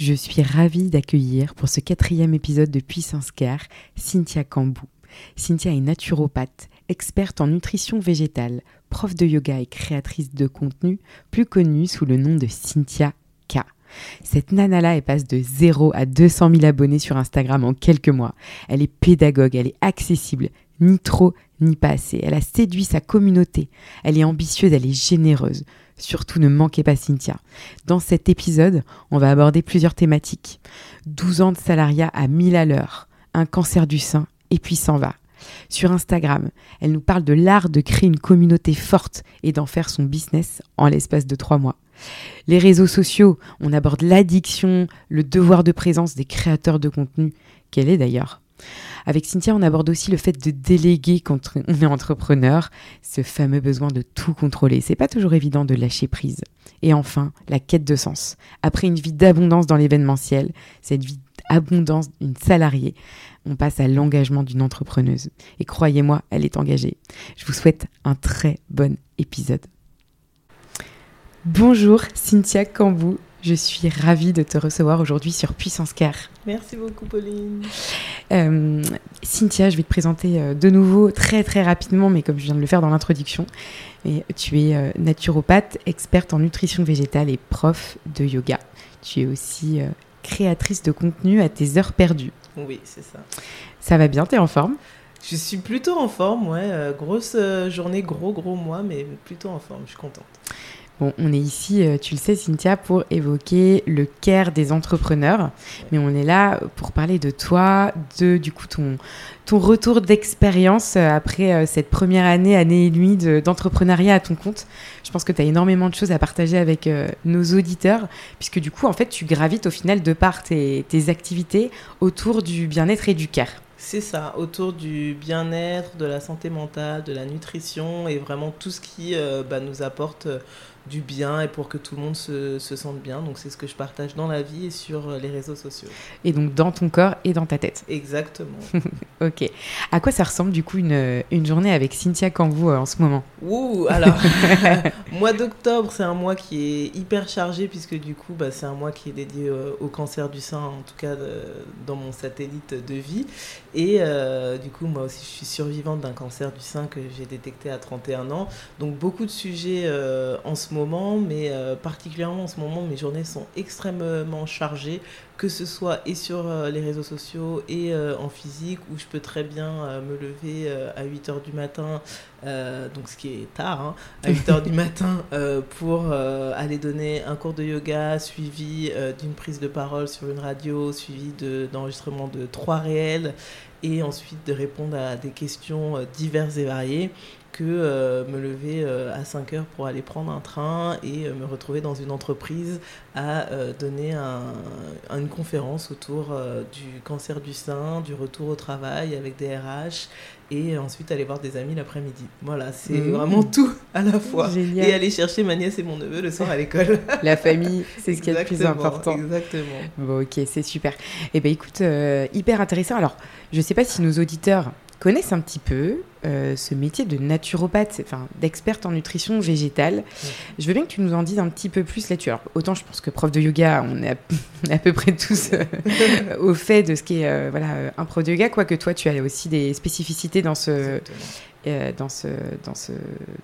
Je suis ravie d'accueillir pour ce quatrième épisode de Puissance Care Cynthia Cambou. Cynthia est naturopathe, experte en nutrition végétale, prof de yoga et créatrice de contenu, plus connue sous le nom de Cynthia K. Cette nana-là, passe de 0 à 200 000 abonnés sur Instagram en quelques mois. Elle est pédagogue, elle est accessible, ni trop, ni pas assez. Elle a séduit sa communauté. Elle est ambitieuse, elle est généreuse. Surtout ne manquez pas Cynthia. Dans cet épisode, on va aborder plusieurs thématiques. 12 ans de salariat à 1000 à l'heure, un cancer du sein, et puis s'en va. Sur Instagram, elle nous parle de l'art de créer une communauté forte et d'en faire son business en l'espace de trois mois. Les réseaux sociaux, on aborde l'addiction, le devoir de présence des créateurs de contenu, qu'elle est d'ailleurs? Avec Cynthia, on aborde aussi le fait de déléguer quand on est entrepreneur, ce fameux besoin de tout contrôler. C'est pas toujours évident de lâcher prise. Et enfin, la quête de sens. Après une vie d'abondance dans l'événementiel, cette vie d'abondance d'une salariée, on passe à l'engagement d'une entrepreneuse. Et croyez-moi, elle est engagée. Je vous souhaite un très bon épisode. Bonjour Cynthia Cambou, je suis ravie de te recevoir aujourd'hui sur Puissance Car. Merci beaucoup, Pauline. Euh, Cynthia, je vais te présenter euh, de nouveau très très rapidement, mais comme je viens de le faire dans l'introduction. tu es euh, naturopathe, experte en nutrition végétale et prof de yoga. Tu es aussi créatrice de contenu à tes heures perdues. Oui, c'est ça. Ça va bien, tu es en forme? Je suis plutôt en forme, ouais. grosse journée, gros gros mois, mais plutôt en forme, je suis contente. On est ici, euh, tu le sais, Cynthia, pour évoquer le care des entrepreneurs. Mais on est là pour parler de toi, de du coup ton, ton retour d'expérience euh, après euh, cette première année, année et demie d'entrepreneuriat à ton compte. Je pense que tu as énormément de choses à partager avec nos auditeurs, puisque du coup, en fait, tu gravites au final de par tes, tes activités autour du bien-être et du care. C'est ça, autour du bien-être, de la santé mentale, de la nutrition et vraiment tout ce qui bah, nous apporte du bien et pour que tout le monde se, se sente bien. Donc c'est ce que je partage dans la vie et sur les réseaux sociaux. Et donc dans ton corps et dans ta tête. Exactement. ok. À quoi ça ressemble du coup une, une journée avec Cynthia Cambou euh, en ce moment? Ouh, alors, mois d'octobre, c'est un mois qui est hyper chargé puisque du coup, bah, c'est un mois qui est dédié euh, au cancer du sein, en tout cas dans mon satellite de vie. Et euh, du coup, moi aussi, je suis survivante d'un cancer du sein que j'ai détecté à 31 ans. Donc beaucoup de sujets en ce moment, mais euh, particulièrement en ce moment, mes journées sont extrêmement chargées, que ce soit et sur euh, les réseaux sociaux et euh, en physique, où je peux très bien me lever à 8h du matin, donc ce qui est tard, hein, à 8h du matin, pour aller donner un cours de yoga suivi d'une prise de parole sur une radio, suivi d'enregistrement de, de trois réels, et ensuite de répondre à des questions diverses et variées que euh, me lever euh, à 5 heures pour aller prendre un train et euh, me retrouver dans une entreprise à donner une conférence autour du cancer du sein, du retour au travail avec des RH et ensuite aller voir des amis l'après-midi. Voilà, c'est mmh. vraiment tout à la fois. Et aller chercher ma nièce et mon neveu le soir à l'école. La famille, c'est ce qui est le plus important. Exactement. Bon, ok, c'est super. Eh bien, écoute, hyper intéressant. Alors, je ne sais pas si nos auditeurs connaissent un petit peu euh, ce métier de naturopathe, enfin d'experte en nutrition végétale. Je veux bien que tu nous en dises un petit peu plus là-dessus. Alors, autant je pense que prof de yoga, on est à, peu près tous euh, au fait de ce qui est euh, voilà, un prof de yoga, quoique toi, tu as aussi des spécificités dans ce, euh, dans, ce, dans, ce,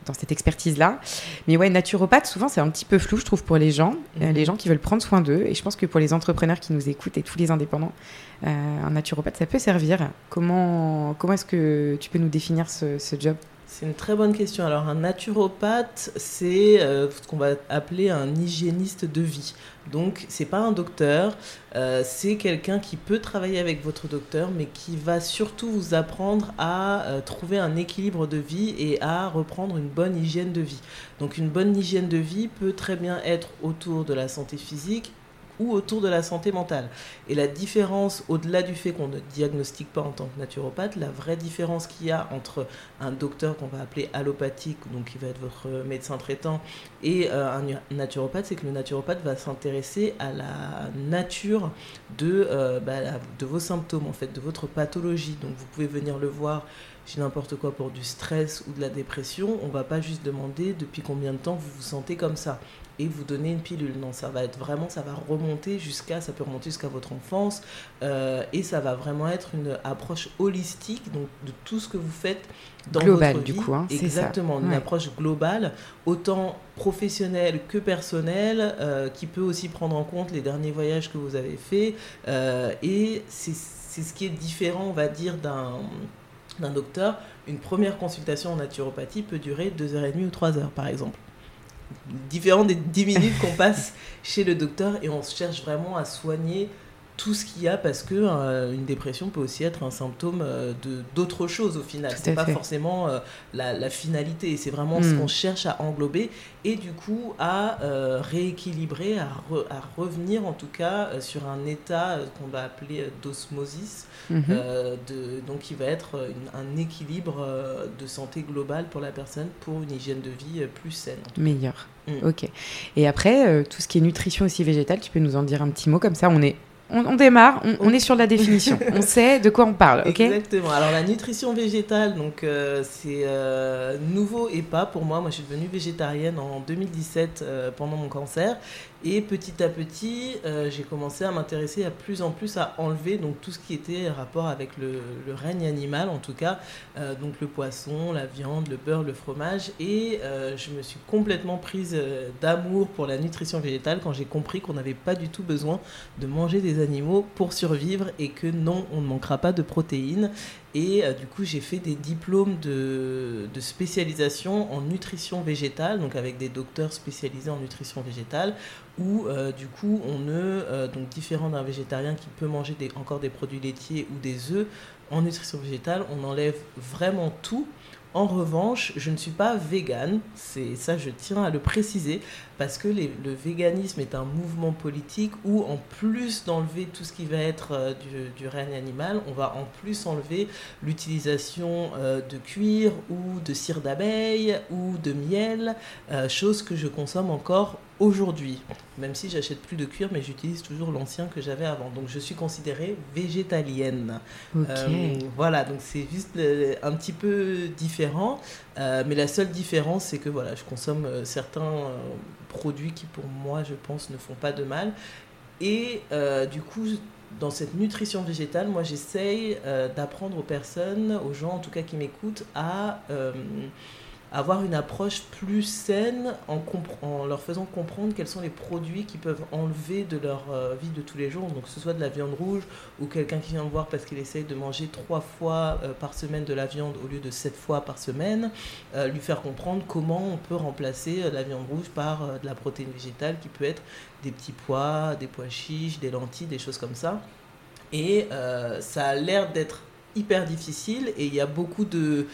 dans cette expertise-là. Mais ouais, naturopathe, souvent, c'est un petit peu flou, je trouve, pour les gens, euh, mhm. les gens qui veulent prendre soin d'eux. Et je pense que pour les entrepreneurs qui nous écoutent et tous les indépendants, euh, un naturopathe, ça peut servir. Comment, comment est-ce que tu peux nous définir ce, ce job? C'est une très bonne question. Alors, un naturopathe, c'est euh, ce qu'on va appeler un hygiéniste de vie. Donc, c'est pas un docteur, euh, c'est quelqu'un qui peut travailler avec votre docteur, mais qui va surtout vous apprendre à euh, trouver un équilibre de vie et à reprendre une bonne hygiène de vie. Donc, une bonne hygiène de vie peut très bien être autour de la santé physique ou autour de la santé mentale. Et la différence, au-delà du fait qu'on ne diagnostique pas en tant que naturopathe, la vraie différence qu'il y a entre un docteur qu'on va appeler allopathique, donc qui va être votre médecin traitant, et euh, un naturopathe, c'est que le naturopathe va s'intéresser à la nature de, euh, bah, de vos symptômes, en fait, de votre pathologie. Donc vous pouvez venir le voir j'ai n'importe quoi pour du stress ou de la dépression, on va pas juste demander depuis combien de temps vous vous sentez comme ça et vous donner une pilule. Non, ça va être vraiment, ça va remonter jusqu'à, ça peut remonter jusqu'à votre enfance euh, et ça va vraiment être une approche holistique donc de tout ce que vous faites dans Global, votre vie. du coup, hein, Exactement, une approche globale, autant professionnelle que personnelle, euh, qui peut aussi prendre en compte les derniers voyages que vous avez faits. Euh, et c'est ce qui est différent, on va dire, d'un d'un docteur, une première consultation en naturopathie peut durer 2h30 ou 3 heures, par exemple différent des 10 minutes qu'on passe chez le docteur et on cherche vraiment à soigner tout ce qu'il y a parce que euh, une dépression peut aussi être un symptôme euh, de d'autres choses au final. C'est pas forcément euh, la, finalité, c'est vraiment ce hmm. qu'on cherche à englober et du coup à rééquilibrer, à, à, revenir en tout cas sur un état qu'on va appeler d'osmosis, mhm. de, donc qui va être un équilibre de santé globale pour la personne pour une hygiène de vie plus saine. Meilleure. Hmm. Ok. Et après, tout ce qui est nutrition aussi végétale, tu peux nous en dire un petit mot comme ça? On est on, démarre, on, est sur la définition, on sait de quoi on parle, ok? Exactement. Alors la nutrition végétale, donc euh, c'est euh, nouveau et pas pour moi. Moi, je suis devenue végétarienne en 2017 euh, pendant mon cancer et petit à petit, euh, j'ai commencé à m'intéresser à plus en plus à enlever donc tout ce qui était rapport avec le, règne animal, en tout cas, euh, donc le poisson, la viande, le beurre, le fromage. Et euh, je me suis complètement prise d'amour pour la nutrition végétale quand j'ai compris qu'on n'avait pas du tout besoin de manger des animaux pour survivre et que non, on ne manquera pas de protéines. Et du coup, j'ai fait des diplômes de, spécialisation en nutrition végétale, donc avec des docteurs spécialisés en nutrition végétale, où euh, du coup on ne, euh, donc différent d'un végétarien qui peut manger encore des produits laitiers ou des œufs, en nutrition végétale on enlève vraiment tout en revanche, je ne suis pas végane, c'est ça je tiens à le préciser, parce que le véganisme est un mouvement politique où en plus d'enlever tout ce qui va être euh, du, règne animal, on va en plus enlever l'utilisation euh, de cuir ou de cire d'abeille ou de miel, euh, chose que je consomme encore aujourd'hui, même si j'achète plus de cuir, mais j'utilise toujours l'ancien que j'avais avant. Donc je suis considérée végétalienne. voilà, donc c'est juste un petit peu différent, mais la seule différence, c'est que voilà, je consomme certains produits qui pour moi je pense ne font pas de mal. Et euh, du coup, dans cette nutrition végétale, moi j'essaye euh, d'apprendre aux personnes, aux gens en tout cas qui m'écoutent, à euh, avoir une approche plus saine en, leur faisant comprendre quels sont les produits qui peuvent enlever de leur euh, vie de tous les jours. Donc, que ce soit de la viande rouge ou quelqu'un qui vient me voir parce qu'il essaye de manger trois fois euh, par semaine de la viande au lieu de sept fois par semaine, euh, lui faire comprendre comment on peut remplacer la viande rouge par de la protéine végétale qui peut être des petits pois, des pois chiches, des lentilles, des choses comme ça. Et ça a l'air d'être hyper difficile et il y a beaucoup de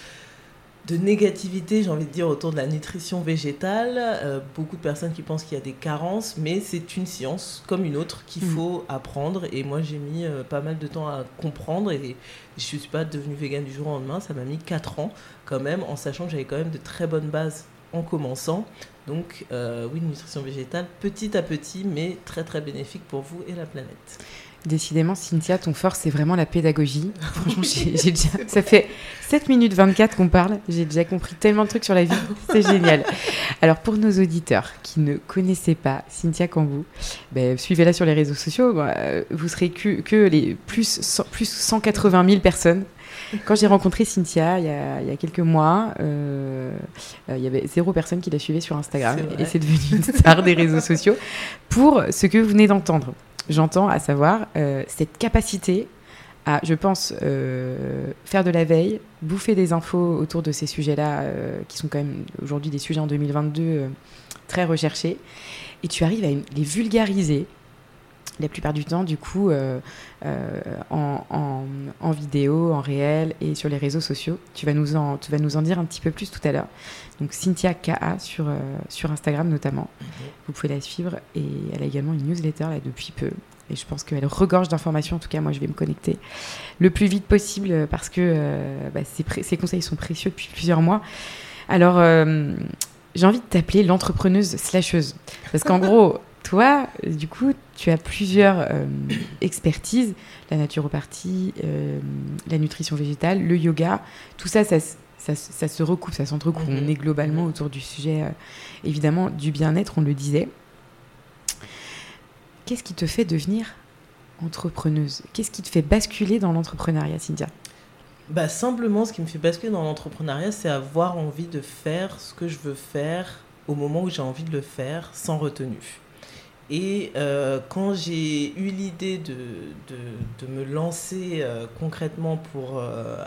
de négativité, j'ai envie de dire, autour de la nutrition végétale. Euh, beaucoup de personnes qui pensent qu'il y a des carences, mais c'est une science comme une autre qu'il mm. faut apprendre. Et moi, j'ai mis euh, pas mal de temps à comprendre et je suis pas devenue végane du jour au lendemain. Ça m'a mis 4 ans quand même, en sachant que j'avais quand même de très bonnes bases en commençant. Donc euh, oui, une nutrition végétale petit à petit, mais très très bénéfique pour vous et la planète. Décidément, Cynthia, ton fort, c'est vraiment la pédagogie. Franchement, j'ai, déjà... ça fait 7 minutes 24 qu'on parle. J'ai déjà compris tellement de trucs sur la vie. C'est génial. Alors, pour nos auditeurs qui ne connaissaient pas Cynthia Cambou, ben, suivez-la sur les réseaux sociaux. Euh, vous serez que, que les plus, plus 180 000 personnes. Quand j'ai rencontré Cynthia il y a, il y a quelques mois, euh, euh, il y avait zéro personne qui la suivait sur Instagram. et c'est devenu une star des réseaux sociaux pour ce que vous venez d'entendre j'entends, à savoir euh, cette capacité à, je pense, faire de la veille, bouffer des infos autour de ces sujets-là, qui sont quand même aujourd'hui des sujets en 2022 très recherchés, et tu arrives à les vulgariser la plupart du temps, du coup, euh, euh, en, vidéo, en réel et sur les réseaux sociaux. Tu vas nous en, tu vas nous en dire un petit peu plus tout à l'heure. Donc Cynthia KA sur, euh, sur Instagram notamment. Mhm. Vous pouvez la suivre et elle a également une newsletter là depuis peu. Et je pense qu'elle regorge d'informations. En tout cas, moi, je vais me connecter le plus vite possible parce que bah, ces, conseils sont précieux depuis plusieurs mois. Alors, j'ai envie de t'appeler l'entrepreneuse slasheuse. Parce qu'en gros, toi, du coup, tu as plusieurs euh, expertises, la naturopathie, euh, la nutrition végétale, le yoga, tout ça, ça, se recoupe, ça s'entrecoupe. On mhm. est globalement autour du sujet, euh, évidemment, du bien-être, on le disait. Qu'est-ce qui te fait devenir entrepreneuse? Qu'est-ce qui te fait basculer dans l'entrepreneuriat, Cynthia? Bah, Simplement, ce qui me fait basculer dans l'entrepreneuriat, c'est avoir envie de faire ce que je veux faire au moment où j'ai envie de le faire, sans retenue. Et euh, quand j'ai eu l'idée de, de, de, me lancer euh, concrètement pour euh,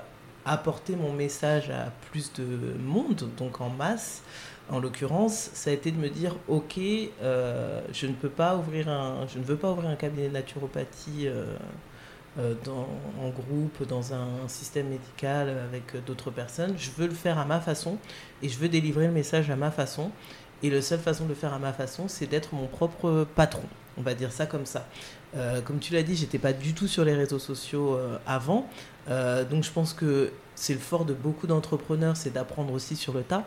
apporter mon message à plus de monde, donc en masse, en l'occurrence, ça a été de me dire ok, je ne peux pas ouvrir un, je ne veux pas ouvrir un cabinet de naturopathie dans, en groupe, dans un système médical avec d'autres personnes. Je veux le faire à ma façon et je veux délivrer le message à ma façon. Et la seule façon de le faire à ma façon, c'est d'être mon propre patron. On va dire ça comme ça. Euh, comme tu l'as dit, j'étais pas du tout sur les réseaux sociaux euh, avant. Euh, donc je pense que c'est le fort de beaucoup d'entrepreneurs, c'est d'apprendre aussi sur le tas.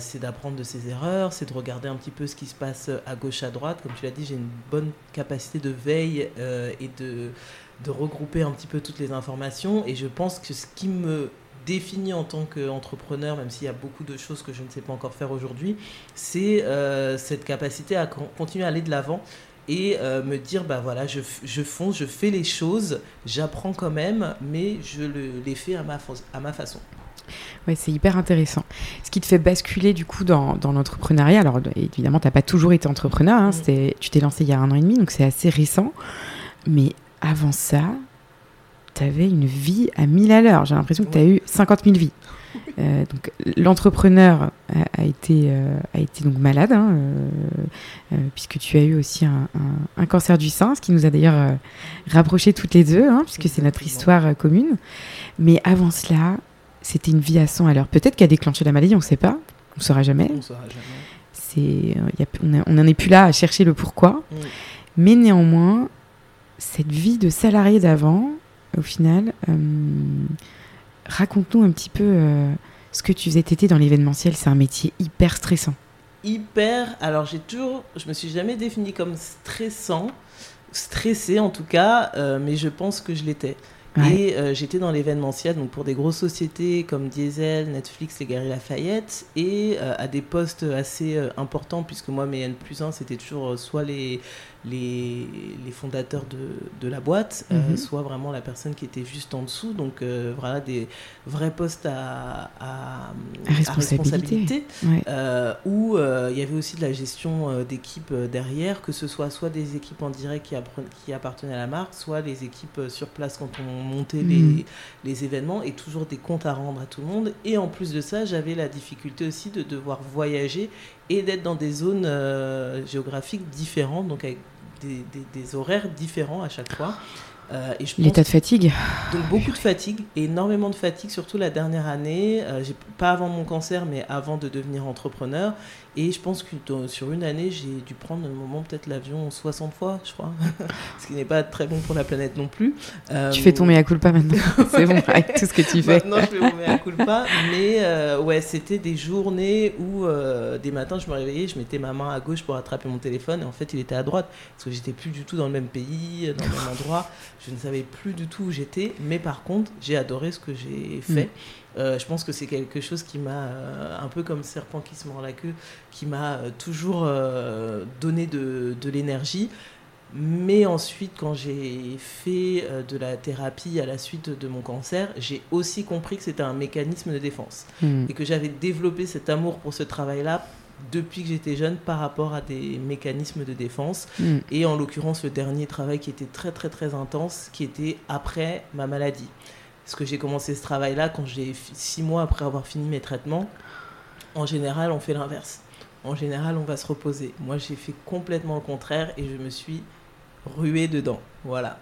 c'est d'apprendre de ses erreurs, c'est de regarder un petit peu ce qui se passe à gauche, à droite. Comme tu l'as dit, j'ai une bonne capacité de veille et de, de regrouper un petit peu toutes les informations. Et je pense que ce qui me défini en tant qu'entrepreneur, même s'il y a beaucoup de choses que je ne sais pas encore faire aujourd'hui, c'est euh, cette capacité à continuer à aller de l'avant et euh, me dire, bah voilà, je, je fonce, je fais les choses, j'apprends quand même, mais je le, les fais à ma, à ma façon. Ouais, c'est hyper intéressant. Ce qui te fait basculer du coup dans, dans l'entrepreneuriat, alors évidemment, tu n'as pas toujours été entrepreneur, hein, mm. tu t'es lancé il y a un an et demi, donc c'est assez récent. Mais avant ça, tu avais une vie à 1000 à l'heure. J'ai l'impression que tu as eu 50 000 vies. Euh, donc l'entrepreneur a, été euh, a été donc malade hein, euh, puisque tu as eu aussi un, un, cancer du sein, ce qui nous a d'ailleurs rapprochés toutes les deux, hein, puisque c'est notre histoire commune. Mais avant cela, c'était une vie à 100 à l'heure. Peut-être qu'à déclenché la maladie, on ne sait pas, on ne saura jamais. On saura jamais. C'est, on n'en est plus là à chercher le pourquoi. Mm. Mais néanmoins, cette vie de salarié d'avant, au final. Euh, raconte-nous un petit peu euh, ce que tu faisais. T'étais dans l'événementiel, c'est un métier hyper stressant. Hyper. Alors j'ai toujours, je me suis jamais définie comme stressant, stressé en tout cas, euh, mais je pense que je l'étais. Et j'étais dans l'événementiel, donc pour des grosses sociétés comme Diesel, Netflix, les Galeries Lafayette, et à des postes assez importants, puisque moi, mes N plus 1, c'était toujours soit les, les, les fondateurs de, de, la boîte, euh, mhm. soit vraiment la personne qui était juste en dessous. Donc euh, voilà, des vrais postes à, à, responsabilité, euh, où il y avait aussi de la gestion d'équipes derrière, que ce soit soit des équipes en direct qui, qui, appartenaient à la marque, soit les équipes sur place quand on montait les, mhm. les événements, et toujours des comptes à rendre à tout le monde. Et en plus de ça, j'avais la difficulté aussi de devoir voyager et d'être dans des zones géographiques différentes, donc avec des, horaires différents à chaque fois. Euh, L'état de fatigue Donc beaucoup de fatigue, énormément de fatigue, surtout la dernière année, euh, pas avant mon cancer, mais avant de devenir entrepreneur. Et je pense que sur une année, j'ai dû prendre un moment peut-être l'avion 60 fois, je crois. ce qui n'est pas très bon pour la planète non plus. Euh, tu fais ton mea culpa maintenant. C'est bon avec tout ce que tu fais. Maintenant, je fais mon mea culpa. Mais euh, ouais, c'était des journées où euh, des matins, je me réveillais, je mettais ma main à gauche pour attraper mon téléphone. Et en fait, il était à droite. Parce que j'étais plus du tout dans le même pays, dans le même endroit. Je ne savais plus du tout où j'étais. Mais par contre, j'ai adoré ce que j'ai fait. Mm. Euh, je pense que c'est quelque chose qui m'a, euh, un peu comme serpent qui se mord la queue, qui m'a euh, toujours donné de, de l'énergie. Mais ensuite, quand j'ai fait de la thérapie à la suite de mon cancer, j'ai aussi compris que c'était un mécanisme de défense. Hmm. Et que j'avais développé cet amour pour ce travail-là depuis que j'étais jeune par rapport à des mécanismes de défense. Mm. Et en l'occurrence, le dernier travail qui était très très très intense, qui était après ma maladie. Parce que j'ai commencé ce travail-là quand j'ai six mois après avoir fini mes traitements. En général, on fait l'inverse. En général, on va se reposer. Moi, j'ai fait complètement le contraire et je me suis ruée dedans. Voilà.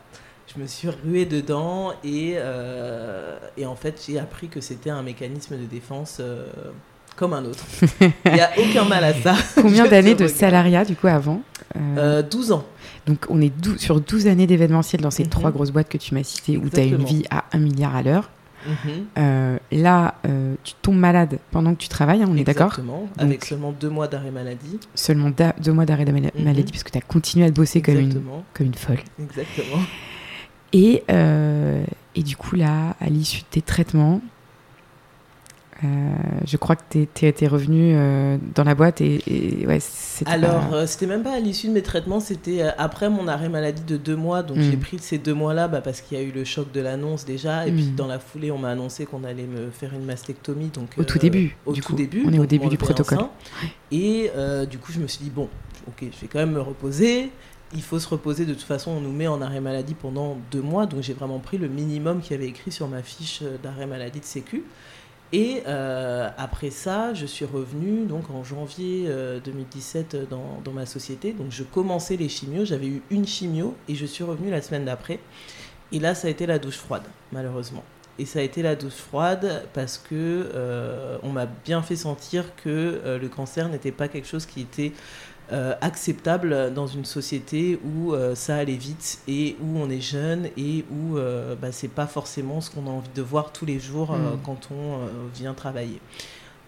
Je me suis ruée dedans et, euh, et en fait, j'ai appris que c'était un mécanisme de défense euh, comme un autre. Il n'y a aucun mal à ça. Combien d'années de salariat, du coup, avant 12 euh, ans. Donc, on est sur 12 années d'événementiel dans ces mhm. trois grosses boîtes que tu m'as citées, où tu as une vie à 1 milliard à l'heure. Mhm. Euh, là, euh, tu tombes malade pendant que tu travailles, hein, on est d'accord? Exactement, avec seulement deux mois d'arrêt maladie. Seulement deux mois d'arrêt mhm. maladie, parce que tu as continué à bosser comme une, comme une folle. Exactement. Et, et du coup, là, à l'issue de tes traitements, euh, je crois que tu es, revenu euh, dans la boîte et, ouais, c'était Alors, euh, c'était même pas à l'issue de mes traitements, c'était après mon arrêt maladie de deux mois. Donc, j'ai hmm. pris ces deux mois-là bah, parce qu'il y a eu le choc de l'annonce déjà. Et puis, hmm. dans la foulée, on m'a annoncé qu'on allait me faire une mastectomie. Donc, au tout début. Au du tout début. On est au début du protocole. Et du coup, je me suis dit, bon, ok, je vais quand même me reposer il faut se reposer. De toute façon, on nous met en arrêt maladie pendant deux mois. Donc, j'ai vraiment pris le minimum qui avait écrit sur ma fiche d'arrêt maladie de Sécu. Et euh, après ça, je suis revenue donc en janvier 2017 euh, dans, dans, ma société. Donc je commençais les chimios, j'avais eu une chimio et je suis revenue la semaine d'après. Et là, ça a été la douche froide, malheureusement. Et ça a été la douche froide parce que euh, on m'a bien fait sentir que le cancer n'était pas quelque chose qui était euh, acceptable dans une société où euh, ça allait vite et où on est jeune et où euh, bah, c'est pas forcément ce qu'on a envie de voir tous les jours mm. quand on vient travailler.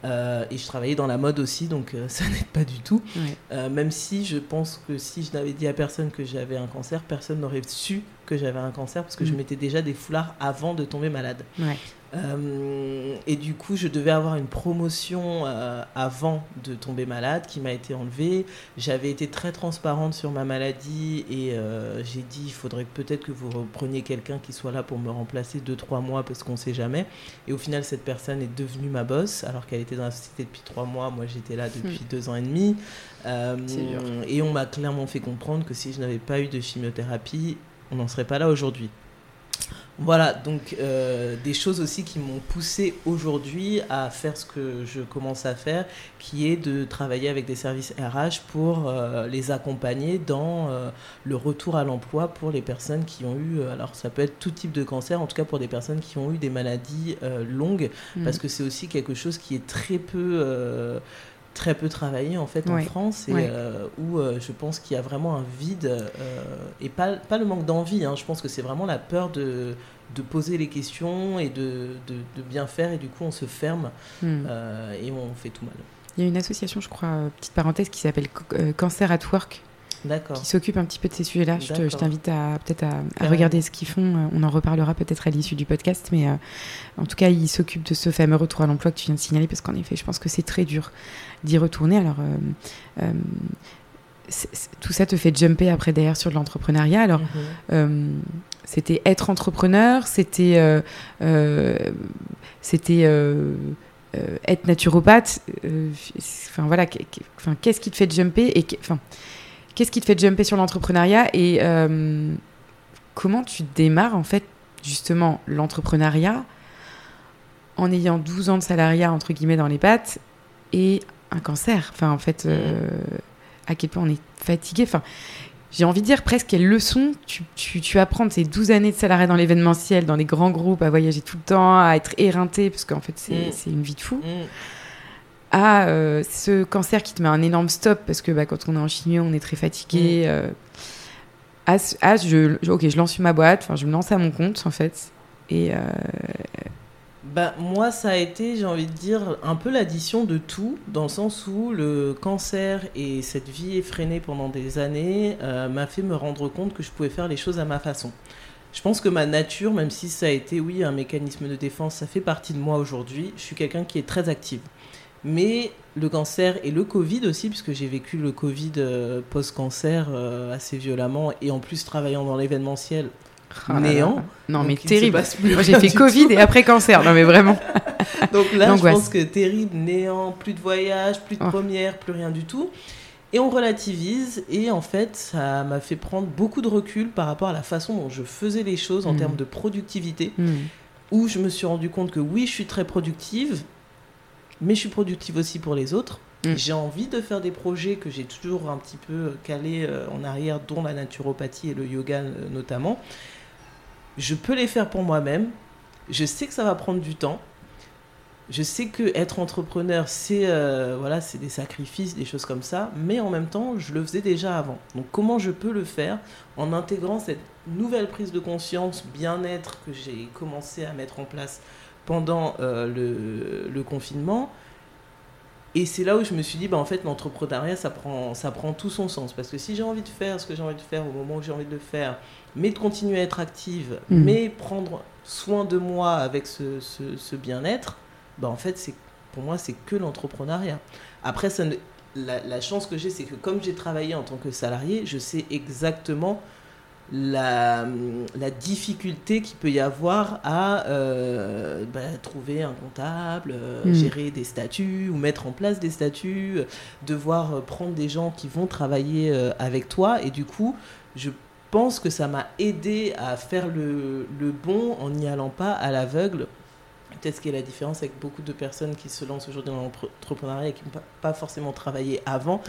et je travaillais dans la mode aussi, donc ça n'aide pas du tout. même si je pense que si je n'avais dit à personne que j'avais un cancer, personne n'aurait su que j'avais un cancer parce que je mettais déjà des foulards avant de tomber malade. Euh, et du coup, je devais avoir une promotion euh, avant de tomber malade qui m'a été enlevée. J'avais été très transparente sur ma maladie et euh, j'ai dit il faudrait peut-être que vous repreniez quelqu'un qui soit là pour me remplacer 2-3 mois parce qu'on ne sait jamais. Et au final, cette personne est devenue ma boss alors qu'elle était dans la société depuis 3 mois. Moi, j'étais là depuis 2 hmm. ans et demi. et on m'a clairement fait comprendre que si je n'avais pas eu de chimiothérapie, on n'en serait pas là aujourd'hui. Voilà, donc euh, des choses aussi qui m'ont poussé aujourd'hui à faire ce que je commence à faire, qui est de travailler avec des services RH pour euh, les accompagner dans euh, le retour à l'emploi pour les personnes qui ont eu, alors ça peut être tout type de cancer, en tout cas pour des personnes qui ont eu des maladies longues, mmh. parce que c'est aussi quelque chose qui est très peu très peu travaillé en fait en France et euh, où euh, je pense qu'il y a vraiment un vide euh, et pas, pas le manque d'envie. Hein. je pense que c'est vraiment la peur de, de poser les questions et de, de, bien faire et du coup on se ferme hmm. et on fait tout mal. Il y a une association, je crois, petite parenthèse, qui s'appelle Cancer at Work, qui s'occupe un petit peu de ces sujets-là. Je t'invite à peut-être à, regarder ce qu'ils font. On en reparlera peut-être à l'issue du podcast, mais euh, en tout cas, ils s'occupent de ce fameux retour à l'emploi que tu viens de signaler, parce qu'en effet, je pense que c'est très dur d'y retourner. Alors, euh, euh, tout ça te fait jumper après derrière sur l'entrepreneuriat. Alors, mm-hmm. c'était être entrepreneur, c'était c'était être naturopathe. Enfin voilà, qu'est-ce qui te fait jumper et enfin Qu'est-ce qui te fait jumper sur l'entrepreneuriat et euh, comment tu démarres en fait justement l'entrepreneuriat en ayant 12 ans de salariat entre guillemets dans les pattes et un cancer? Enfin en fait, euh, à quel point on est fatigué Enfin, j'ai envie de dire presque quelle leçon tu, tu, tu apprends de ces 12 années de salariat dans l'événementiel, dans les grands groupes, à voyager tout le temps, à être éreinté, parce qu'en fait c'est mm. une vie de fou. Mm à euh, ce cancer qui te met un énorme stop parce que bah, quand on est en chimio, on est très fatigué. Mm. Euh, à, je, ok, je lance ma boîte, enfin, je me lance à mon compte en fait. Et euh, bah, moi, ça a été, j'ai envie de dire, un peu l'addition de tout, dans le sens où le cancer et cette vie effrénée pendant des années m'a fait me rendre compte que je pouvais faire les choses à ma façon. Je pense que ma nature, même si ça a été, oui, un mécanisme de défense, ça fait partie de moi aujourd'hui. Je suis quelqu'un qui est très active. Mais le cancer et le Covid aussi, puisque j'ai vécu le Covid euh, post-cancer euh, assez violemment, et en plus travaillant dans l'événementiel, ah néant. Non, mais terrible. Moi, j'ai fait Covid et après cancer. Non, mais vraiment. Donc là, je pense que terrible, néant, plus de voyage, plus de oh. première, plus rien du tout. Et on relativise, et en fait, ça m'a fait prendre beaucoup de recul par rapport à la façon dont je faisais les choses en mm. termes de productivité, mm. où je me suis rendu compte que oui, je suis très productive, mais je suis productive aussi pour les autres. Mm. J'ai envie de faire des projets que j'ai toujours un petit peu calés euh, en arrière, dont la naturopathie et le yoga euh, notamment. Je peux les faire pour moi-même. Je sais que ça va prendre du temps. Je sais que être entrepreneur, c'est euh, voilà, c'est des sacrifices, des choses comme ça, mais en même temps, je le faisais déjà avant. Donc comment je peux le faire en intégrant cette nouvelle prise de conscience, bien-être que j'ai commencé à mettre en place pendant le, le confinement et c'est là où je me suis dit, bah, en fait, l'entrepreneuriat, ça prend, ça prend tout son sens. Parce que si j'ai envie de faire ce que j'ai envie de faire au moment où j'ai envie de le faire, mais de continuer à être active, mm. mais prendre soin de moi avec ce, ce, bien-être, bah, en fait, c'est pour moi, c'est que l'entrepreneuriat. Après, ça la, la chance que j'ai, c'est que comme j'ai travaillé en tant que salarié, je sais exactement la, la difficulté qu'il peut y avoir à euh, bah, trouver un comptable, euh, hmm. gérer des statuts ou mettre en place des statuts, devoir prendre des gens qui vont travailler euh, avec toi. Et du coup, je pense que ça m'a aidé à faire le, le bon en n'y allant pas à l'aveugle. Peut-être ce qui est la différence avec beaucoup de personnes qui se lancent aujourd'hui dans l'entrepreneuriat et qui n'ont pas forcément travaillé avant,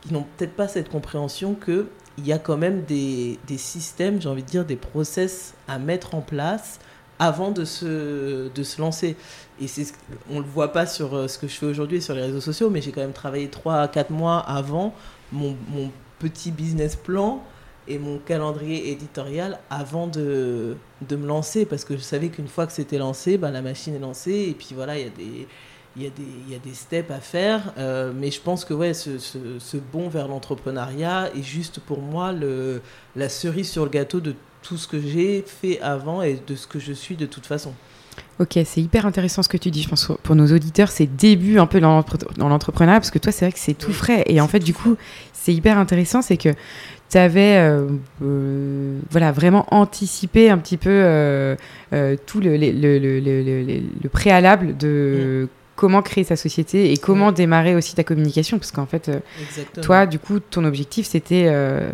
qui n'ont peut-être pas cette compréhension que il y a quand même des, des systèmes, j'ai envie de dire, des process à mettre en place avant de se, de se lancer. Et c'est, on ne le voit pas sur euh, ce que je fais aujourd'hui sur les réseaux sociaux, mais j'ai quand même travaillé 3 à 4 mois avant mon, mon, petit business plan et mon calendrier éditorial avant de, de me lancer, parce que je savais qu'une fois que c'était lancé, ben, la machine est lancée, et puis voilà, il y a des il y, a des, il y a des steps à faire, euh, mais je pense que ouais, ce, ce, ce bond vers l'entrepreneuriat est juste pour moi le, la cerise sur le gâteau de tout ce que j'ai fait avant et de ce que je suis de toute façon. Ok, c'est hyper intéressant ce que tu dis. Je pense pour nos auditeurs, c'est début un peu dans l'entrepreneuriat, parce que toi, c'est vrai que c'est tout frais. Et en fait, du coup, c'est hyper intéressant, c'est que tu avais euh, euh, voilà, vraiment anticipé un petit peu euh, tout le, le, le, le, préalable de... Mm comment créer sa société et comment démarrer aussi ta communication. Parce qu'en fait, euh, toi, du coup, ton objectif, c'était, euh,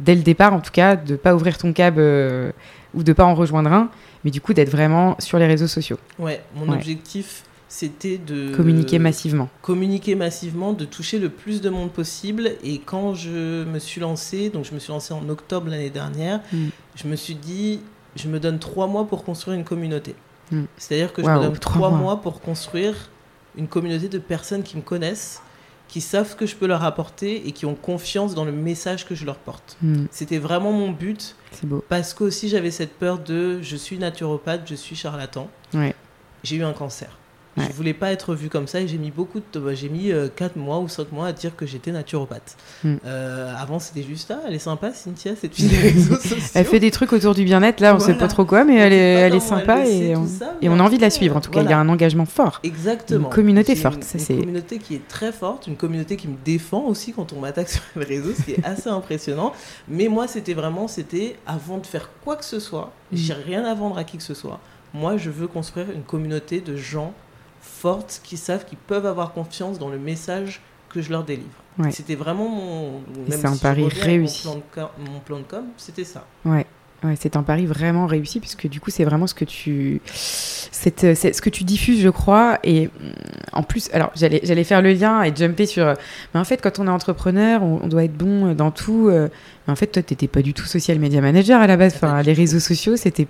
dès le départ en tout cas, de ne pas ouvrir ton cab euh, ou de ne pas en rejoindre un, mais du coup, d'être vraiment sur les réseaux sociaux. Ouais, mon objectif, c'était de... Communiquer massivement. Communiquer massivement, de toucher le plus de monde possible. Et quand je me suis lancée, donc je me suis lancée en octobre l'année dernière, mm. je me suis dit, je me donne trois mois pour construire une communauté. Mm. C'est-à-dire que je me donne trois mois pour construire une communauté de personnes qui me connaissent, qui savent ce que je peux leur apporter et qui ont confiance dans le message que je leur porte. Hmm. C'était vraiment mon but. C'est beau. Parce qu'aussi j'avais cette peur de je suis naturopathe, je suis charlatan. Ouais. J'ai eu un cancer. Je voulais pas être vue comme ça et j'ai mis beaucoup de j'ai mis 4 euh, mois ou 5 mois à dire que j'étais naturopathe. Hmm. Euh, avant c'était juste ah, elle est sympa Cynthia cette fille des réseaux sociaux. Elle fait des trucs autour du bien-être là, on sait pas trop quoi mais elle est, elle est sympa et, on, et on a envie de la suivre en tout cas, il y a un engagement fort. Exactement. Une communauté forte, ça c'est une communauté qui est très forte, une communauté qui me défend aussi quand on m'attaque sur les réseaux, ce qui est assez impressionnant, mais moi c'était vraiment c'était avant de faire quoi que ce soit, hmm. j'ai rien à vendre à qui que ce soit. Moi, je veux construire une communauté de gens fortes qui savent qu'ils peuvent avoir confiance dans le message que je leur délivre. C'était vraiment mon. C'est un pari réussi. Mon plan, de, mon plan de com, c'était ça. Ouais. Ouais, c'est un pari vraiment réussi puisque du coup c'est vraiment ce que tu c'est ce que tu diffuses je crois et mm, en plus alors j'allais j'allais faire le lien et jumper sur mais en fait quand on est entrepreneur on, doit être bon dans tout euh, mais en fait toi t'étais pas du tout social media manager à la base enfin les réseaux sociaux c'était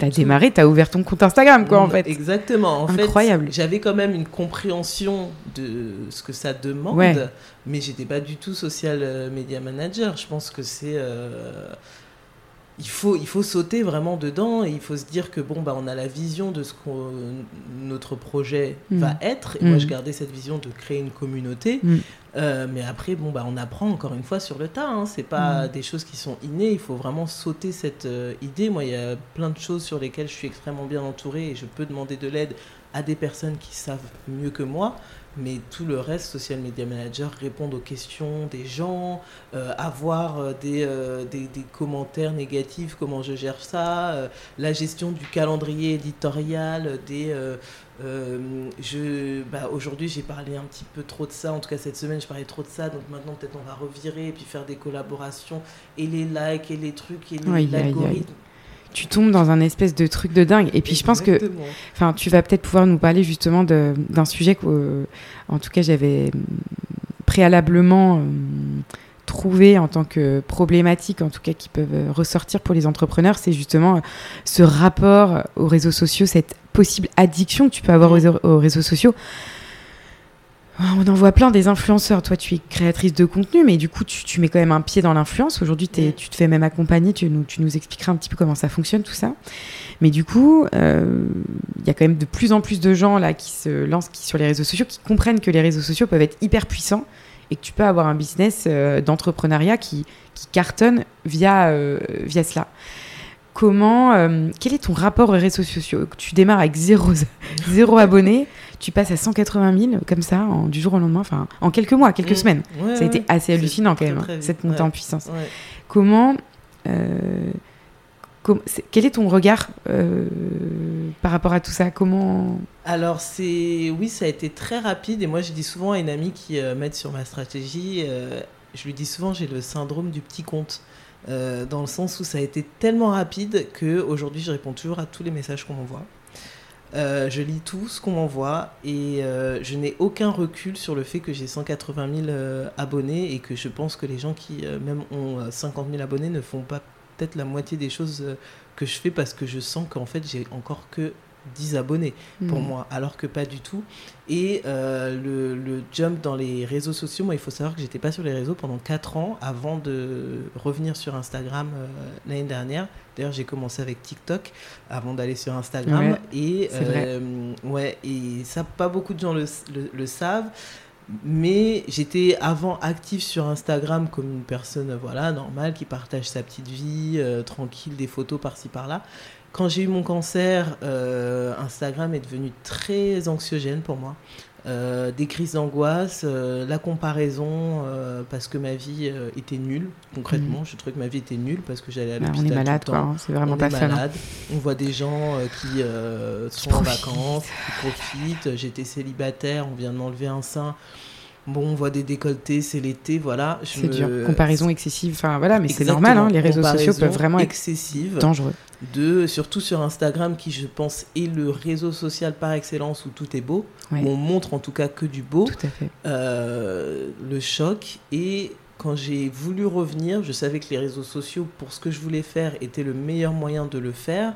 t'as démarré t'as ouvert ton compte Instagram quoi en fait. exactement. En incroyable. j'avais quand même une compréhension de ce que ça demande ouais. mais j'étais pas du tout social euh, media manager. Je pense que c'est euh il faut, il faut sauter vraiment dedans et il faut se dire que bon, bah, on a la vision de ce que notre projet mm. va être. Et moi, je mm. gardais cette vision de créer une communauté. Mm. Euh, mais après, bon, bah, on apprend encore une fois sur le tas. Hein. C'est pas des choses qui sont innées. Il faut vraiment sauter cette euh, idée. Moi, il y a plein de choses sur lesquelles je suis extrêmement bien entourée et je peux demander de l'aide à des personnes qui savent mieux que moi. Mais tout le reste, social media manager, répondre aux questions des gens, euh, avoir euh, des, des, des, commentaires négatifs, comment je gère ça, la gestion du calendrier éditorial, des... je, bah, aujourd'hui, j'ai parlé un petit peu trop de ça. En tout cas, cette semaine, je parlais trop de ça. Donc maintenant, peut-être on va revirer et puis faire des collaborations et les likes et les trucs et les algorithmes tu tombes dans un espèce de truc de dingue. Et puis je pense que, enfin, tu vas peut-être pouvoir nous parler justement d'un sujet que, euh, en tout cas, j'avais préalablement hum, trouvé en tant que problématique, en tout cas, qui peuvent euh, ressortir pour les entrepreneurs, c'est justement euh, ce rapport aux réseaux sociaux, cette possible addiction que tu peux avoir aux réseaux sociaux. On en voit plein des influenceurs. Toi, tu es créatrice de contenu, mais du coup, tu, mets quand même un pied dans l'influence. Aujourd'hui, tu te fais même accompagner. Tu nous, tu nous expliqueras un petit peu comment ça fonctionne, tout ça. Mais du coup, euh, il y a quand même de plus en plus de gens là qui se lancent qui, sur les réseaux sociaux, qui comprennent que les réseaux sociaux peuvent être hyper puissants et que tu peux avoir un business euh, d'entrepreneuriat qui, qui, cartonne via, euh, via cela. Comment, quel est ton rapport aux réseaux sociaux? Tu démarres avec zéro, zéro abonné tu passes à 180 000 comme ça en, du jour au lendemain, enfin en quelques mois, quelques mmh. semaines. ça a été assez hallucinant quand même, hein, cette montée en puissance. Comment, euh, quel est ton regard euh, par rapport à tout ça? Comment? Alors c'est, oui, ça a été très rapide et moi je dis souvent à une amie qui euh, m'aide sur ma stratégie, je lui dis souvent j'ai le syndrome du petit compte. dans le sens où ça a été tellement rapide que aujourd'hui je réponds toujours à tous les messages qu'on m'envoie. Euh, je lis tout ce qu'on m'envoie et euh, je n'ai aucun recul sur le fait que j'ai 180 000 euh, abonnés et que je pense que les gens qui même ont 50 000 abonnés ne font pas peut-être la moitié des choses que je fais parce que je sens qu'en fait j'ai encore que 10 abonnés pour hmm. moi, alors que pas du tout. Et euh, le, le, jump dans les réseaux sociaux, moi, il faut savoir que j'étais pas sur les réseaux pendant 4 ans avant de revenir sur Instagram euh, l'année dernière. D'ailleurs, j'ai commencé avec TikTok avant d'aller sur Instagram. et, euh, ouais, et ça, pas beaucoup de gens le, le, savent. Mais j'étais avant active sur Instagram comme une personne voilà normale qui partage sa petite vie, tranquille, des photos par-ci par-là. Quand j'ai eu mon cancer, euh, Instagram est devenu très anxiogène pour moi. Euh, des crises d'angoisse, euh, la comparaison, parce que ma vie était nulle. Concrètement, mm. je trouvais que ma vie était nulle parce que j'allais à l'hôpital. on est malade, quoi. Hein, c'est vraiment on pas est malade. On voit des gens qui sont en vacances, qui profitent. J'étais célibataire, on vient de m'enlever un sein. Bon, on voit des décolletés, c'est l'été, voilà. C'est dur. Comparaison excessive, enfin voilà, mais c'est normal, hein, les réseaux sociaux peuvent vraiment être excessive, dangereux. De, surtout sur Instagram, qui je pense est le réseau social par excellence où tout est beau, où on montre en tout cas que du beau. Tout à fait. Euh, le choc et quand j'ai voulu revenir, je savais que les réseaux sociaux, pour ce que je voulais faire, étaient le meilleur moyen de le faire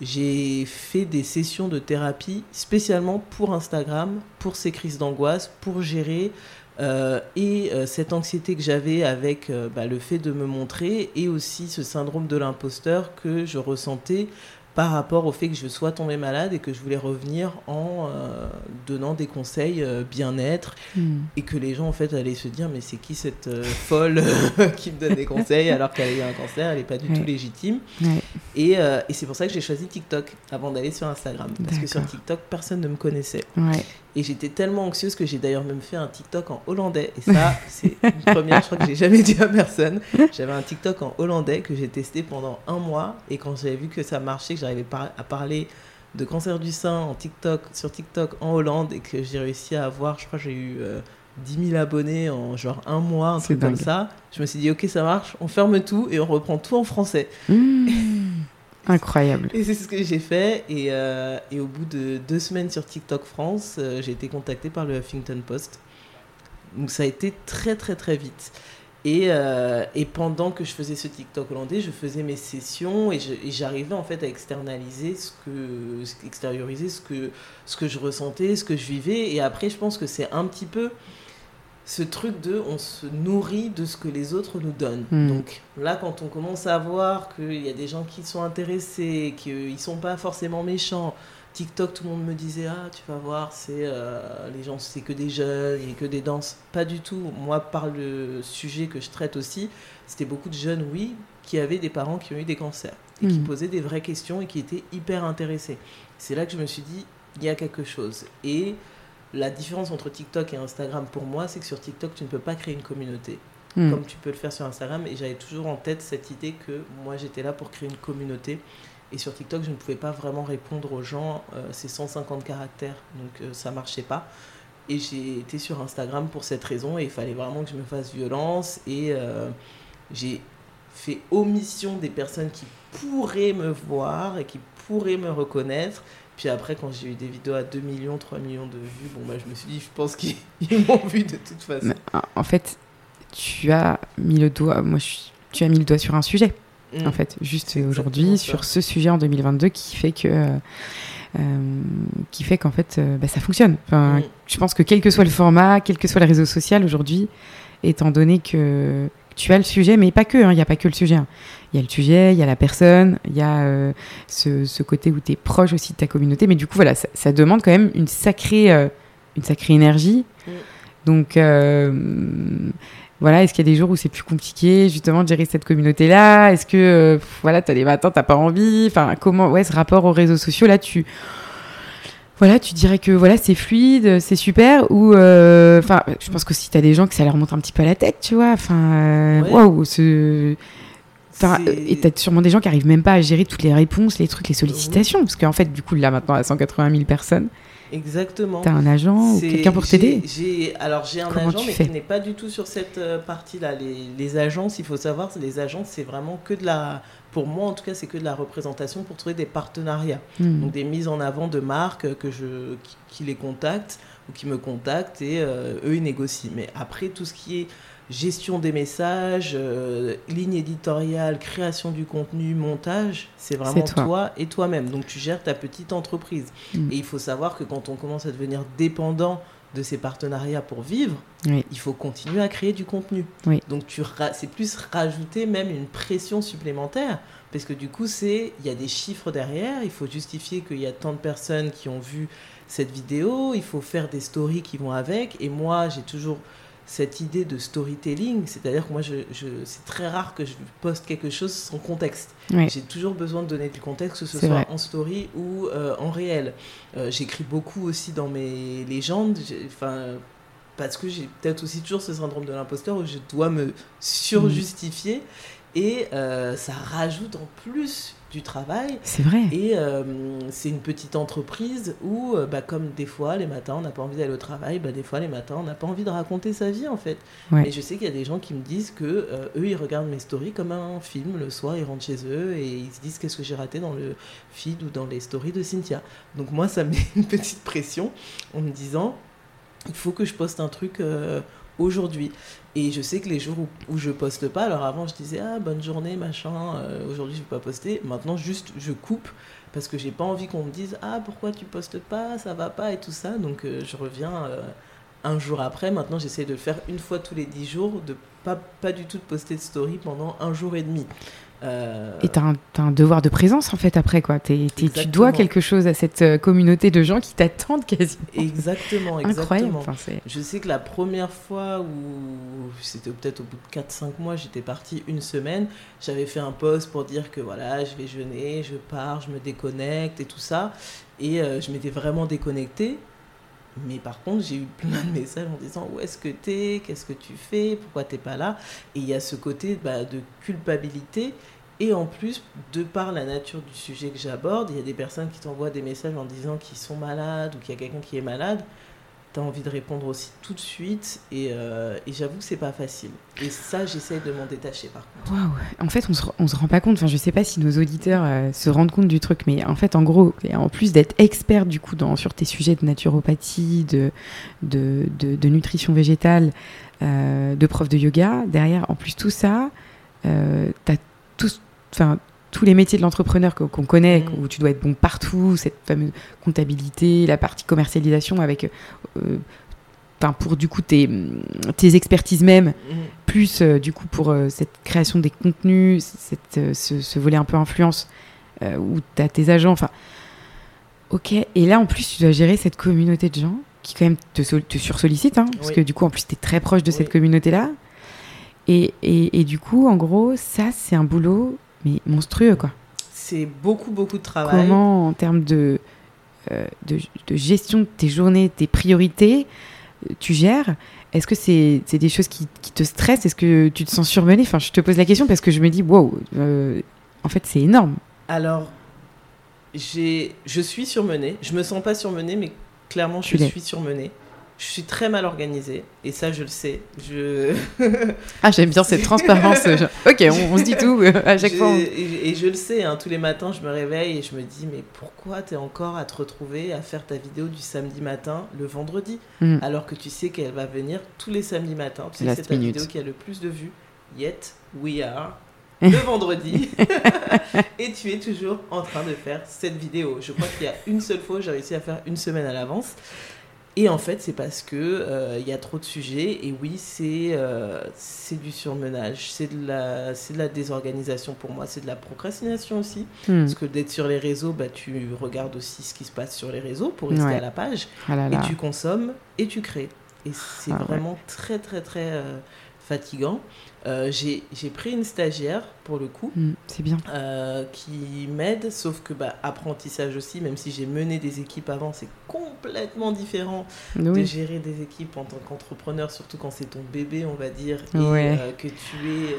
j'ai fait des sessions de thérapie spécialement pour Instagram, pour ces crises d'angoisse, pour gérer euh, et euh, cette anxiété que j'avais avec euh, bah, le fait de me montrer et aussi ce syndrome de l'imposteur que je ressentais par rapport au fait que je sois tombée malade et que je voulais revenir en donnant des conseils bien-être hmm. et que les gens en fait allaient se dire mais c'est qui cette folle qui me donne des conseils alors qu'elle a eu un cancer, elle n'est pas du tout légitime. Et, et c'est pour ça que j'ai choisi TikTok avant d'aller sur Instagram parce que sur TikTok personne ne me connaissait. Et j'étais tellement anxieuse que j'ai d'ailleurs même fait un TikTok en hollandais. Et ça, c'est une première, je crois que j'ai jamais dit à personne. J'avais un TikTok en hollandais que j'ai testé pendant un mois. Et quand j'avais vu que ça marchait, que j'arrivais à parler de cancer du sein en TikTok, sur TikTok en Hollande et que j'ai réussi à avoir, je crois que j'ai eu 10 euh, 000 abonnés en genre un mois, un truc comme ça. Je me suis dit, ok, ça marche, on ferme tout et on reprend tout en français. Mmh. Incroyable. Et c'est ce que j'ai fait. Et, euh, et, au bout de deux semaines sur TikTok France, euh, j'ai été contactée par le Huffington Post. Donc ça a été très très très vite. Et, euh, et pendant que je faisais ce TikTok hollandais, je faisais mes sessions et j'arrivais en fait à externaliser ce que, extérioriser ce que, ce que je ressentais, ce que je vivais. Et après, je pense que c'est un petit peu ce truc de on se nourrit de ce que les autres nous donnent. Hmm. Donc là, quand on commence à voir qu'il y a des gens qui sont intéressés, qu'ils sont pas forcément méchants, TikTok, tout le monde me disait ah tu vas voir, c'est euh, les gens, c'est que des jeunes, il que des danses. Pas du tout. Moi, par le sujet que je traite aussi, c'était beaucoup de jeunes, oui, qui avaient des parents qui ont eu des cancers et qui hmm. posaient des vraies questions et qui étaient hyper intéressés. C'est là que je me suis dit il y a quelque chose et la différence entre TikTok et Instagram pour moi, c'est que sur TikTok, tu ne peux pas créer une communauté. Hmm. comme tu peux le faire sur Instagram. Et j'avais toujours en tête cette idée que moi j'étais là pour créer une communauté. Et sur TikTok, je ne pouvais pas vraiment répondre aux gens. Euh, c'est 150 caractères, donc euh, ça marchait pas. Et j'ai été sur Instagram pour cette raison. Et il fallait vraiment que je me fasse violence. Et euh, j'ai fait omission des personnes qui pourraient me voir et qui pourraient me reconnaître. Puis après, quand j'ai eu des vidéos à 2 millions, 3 millions de vues, bon, bah, je me suis dit, je pense qu'ils m'ont vu de toute façon. en fait, tu as mis le doigt, moi, tu as mis le doigt sur un sujet, en mm. fait, juste aujourd'hui, sur ce sujet en 2022 qui fait que. Euh, euh, qui fait qu'en fait euh, bah, ça fonctionne. Enfin, mm. Je pense que quel que soit le format, quel que soit le réseau social aujourd'hui, étant donné que tu as le sujet, mais pas que, hein, il n'y a pas que le sujet. Hein. Il y a le sujet, il y a la personne, il y a ce, ce, côté où tu es proche aussi de ta communauté, mais du coup, voilà, ça, ça demande quand même une sacrée, une sacrée énergie. Mm. Donc, voilà, est-ce qu'il y a des jours où c'est plus compliqué justement de gérer cette communauté-là? Est-ce que euh, voilà, tu as des matins, t'as pas envie? Enfin, comment ouais, ce rapport aux réseaux sociaux là, tu voilà, tu dirais que voilà, c'est fluide, c'est super ou euh, enfin, je pense que si tu as des gens que ça leur monte un petit peu à la tête, tu vois, enfin euh, waouh, ce et t'as sûrement des gens qui arrivent même pas à gérer toutes les réponses, les trucs, les sollicitations, parce qu'en fait, du coup, là maintenant, à 180 000 personnes, Exactement. Tu as un agent ou quelqu'un pour t'aider Alors j'ai un agent, mais qui n'est pas du tout sur cette euh, partie-là. Les, les, agences, il faut savoir, les agences, c'est vraiment que de la. Pour moi, en tout cas, c'est que de la représentation pour trouver des partenariats. Hmm. Donc des mises en avant de marques que je, qui, les contactent ou qui me contactent et euh, eux, ils négocient. Mais après, tout ce qui est gestion des messages, euh, ligne éditoriale, création du contenu, montage, c'est vraiment toi. et toi-même. Donc tu gères ta petite entreprise. Mm. Et il faut savoir que quand on commence à devenir dépendant de ces partenariats pour vivre, il faut continuer à créer du contenu. Donc tu c'est plus rajouter même une pression supplémentaire parce que du coup c'est il y a des chiffres derrière, il faut justifier qu'il y a tant de personnes qui ont vu cette vidéo, il faut faire des stories qui vont avec et moi j'ai toujours cette idée de storytelling, c'est-à-dire que moi, je, c'est très rare que je poste quelque chose sans contexte. J'ai toujours besoin de donner du contexte, que ce soit en story ou euh, en réel. Euh, j'écris beaucoup aussi dans mes légendes, enfin, parce que j'ai peut-être aussi toujours ce syndrome de l'imposteur où je dois me surjustifier. Et euh, ça rajoute en plus du travail. C'est vrai. Et euh, c'est une petite entreprise où, euh, bah, comme des fois, les matins, on n'a pas envie d'aller au travail, bah, des fois, les matins, on n'a pas envie de raconter sa vie, en fait. Et je sais qu'il y a des gens qui me disent que euh, eux, ils regardent mes stories comme un film. Le soir, ils rentrent chez eux et ils se disent qu'est-ce que j'ai raté dans le feed ou dans les stories de Cynthia. Donc moi, ça me met une petite pression en me disant, il faut que je poste un truc aujourd'hui. Et je sais que les jours où, je poste pas, alors avant je disais ah bonne journée machin, euh, aujourd'hui je vais pas poster. Maintenant juste je coupe parce que j'ai pas envie qu'on me dise ah pourquoi tu postes pas, ça va pas et tout ça. Donc euh, je reviens euh, un jour après. Maintenant j'essaie de le faire une fois tous les dix jours, de pas pas du tout de poster de story pendant un jour et demi. Euh, et tu as, un devoir de présence en fait après quoi. tu dois quelque chose à cette euh, communauté de gens qui t'attendent quasiment. Exactement, exactement. je sais que la première fois où c'était peut-être au bout de 4-5 mois, j'étais partie une semaine, j'avais fait un post pour dire que voilà, je vais jeûner, je pars, je me déconnecte et tout ça. Et euh, je m'étais vraiment déconnectée. Mais par contre, j'ai eu plein de messages en disant où est-ce que tu es, qu'est-ce que tu fais, pourquoi t'es pas là? Et il y a ce côté bah, de culpabilité et en plus, de par la nature du sujet que j'aborde, il y a des personnes qui t'envoient des messages en disant qu'ils sont malades ou qu'il y a quelqu'un qui est malade. Tu as envie de répondre aussi tout de suite. Et, euh, j'avoue que c'est pas facile. Et ça, j'essaie de m'en détacher par contre. En fait, on se, se rend pas compte. Enfin, je sais pas si nos auditeurs euh, se rendent compte du truc. Mais en fait, en gros, en plus d'être expert du coup sur tes sujets de naturopathie, de, nutrition végétale, euh, de prof de yoga, derrière, en plus tout ça, tu as tous, enfin, tous les métiers de l'entrepreneur qu'on connaît, mm. où tu dois être bon partout, cette fameuse comptabilité, la partie commercialisation avec, euh, pour du coup tes, tes expertises même, mm. plus euh, du coup pour euh, cette création des contenus, cette, ce, volet un peu influence où tu as tes agents, enfin, ok. Et là en plus tu dois gérer cette communauté de gens qui quand même te, te sursollicitent, hein, parce que du coup en plus tu es très proche de cette communauté-là. Et, et, et, du coup, en gros, ça, c'est un boulot mais monstrueux, quoi. C'est beaucoup, beaucoup de travail. Comment, en termes de de, de, gestion de tes journées, tes priorités, tu gères. Est-ce que c'est des choses qui, qui te stressent? Est-ce que tu te sens surmenée? Enfin, je te pose la question parce que je me dis, wow, en fait, c'est énorme. Alors, je suis surmenée. Je me sens pas surmenée, mais clairement, je suis surmenée. Je suis très mal organisée et ça, je le sais. Je... ah, j'aime bien cette transparence. ok, on, se dit tout euh, à chaque fois. Et, je le sais, hein, tous les matins, je me réveille et je me dis, mais pourquoi tu es encore à te retrouver à faire ta vidéo du samedi matin le vendredi mm. Alors que tu sais qu'elle va venir tous les samedis matins? Tu sais que c'est ta vidéo qui a le plus de vues. Yet, we are le vendredi et tu es toujours en train de faire cette vidéo. Je crois qu'il y a une seule fois, j'ai réussi à faire une semaine à l'avance. Et en fait, c'est parce que euh, il y a trop de sujets. Et oui, c'est euh, c'est du surmenage, c'est de la de la désorganisation pour moi, c'est de la procrastination aussi. Hmm. Parce que d'être sur les réseaux, bah tu regardes aussi ce qui se passe sur les réseaux pour rester à la page. Ah et tu consommes et tu crées. Et c'est ah vraiment très très très euh, fatigant. Euh, j'ai pris une stagiaire pour le coup. Mm, c'est bien. Euh, qui m'aide, sauf que bah, apprentissage aussi, même si j'ai mené des équipes avant, c'est complètement différent de gérer des équipes en tant qu'entrepreneur, surtout quand c'est ton bébé, on va dire, et euh, que tu es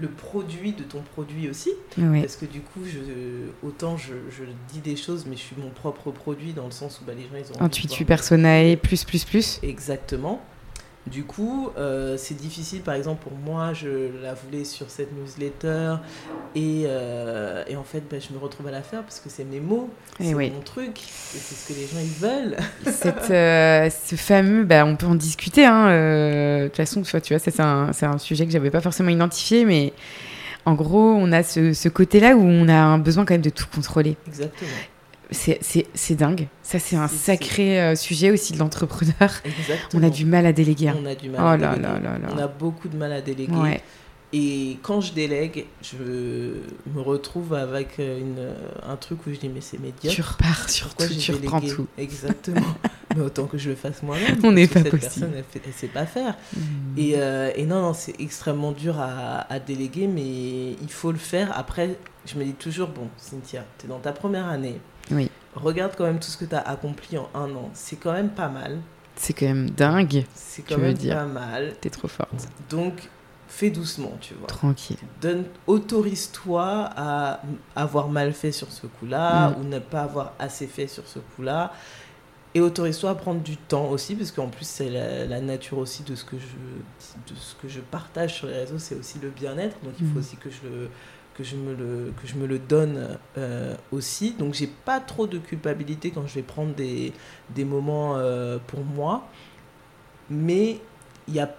le produit de ton produit aussi. Parce que du coup, je, autant je, je, dis des choses, mais je suis mon propre produit dans le sens où bah, les gens ils ont. Intuitu personnel, plus, plus, plus. Exactement. Du coup, euh, c'est difficile, par exemple, pour moi, je la voulais sur cette newsletter et, euh, et en fait, ben, je me retrouve à la faire parce que c'est mes mots, eh c'est mon truc et c'est ce que les gens ils veulent. Cette, euh, ce fameux, ben, on peut en discuter. Hein, de toute façon, tu vois, tu vois c'est un, un, sujet que j'avais pas forcément identifié, mais en gros, on a ce, ce côté-là où on a un besoin quand même de tout contrôler. Exactement c'est dingue. Ça, c'est un sacré euh, sujet aussi de l'entrepreneur. On a du mal à déléguer. On a du mal oh à là déléguer. Là là On a beaucoup de mal à déléguer. Et quand je délègue, je me retrouve avec une, un truc où je dis mais c'est médiocre. Tu repars sur tout, tu reprends tout. Exactement. mais autant que je le fasse moi-même. On n'est pas cette possible. personne, elle ne sait pas faire. Hmm. Et, euh, et, non, non c'est extrêmement dur à, à, déléguer, mais il faut le faire. Après, je me dis toujours, bon, Cynthia, tu es dans ta première année oui. Regarde quand même tout ce que tu as accompli en un an. C'est quand même pas mal. C'est quand même dingue. C'est quand même pas mal. T'es trop forte. Donc, fais doucement, tu vois. Tranquille. Donne, autorise-toi à avoir mal fait sur ce coup-là mm. ou ne pas avoir assez fait sur ce coup-là. Et autorise-toi à prendre du temps aussi, parce qu'en plus, c'est la, nature aussi de ce, que je, de ce que je partage sur les réseaux, c'est aussi le bien-être. Donc, il faut mm. aussi que je le que je me le, que je me le donne euh, aussi. Donc j'ai pas trop de culpabilité quand je vais prendre des, des moments euh, pour moi. Mais il n'y a,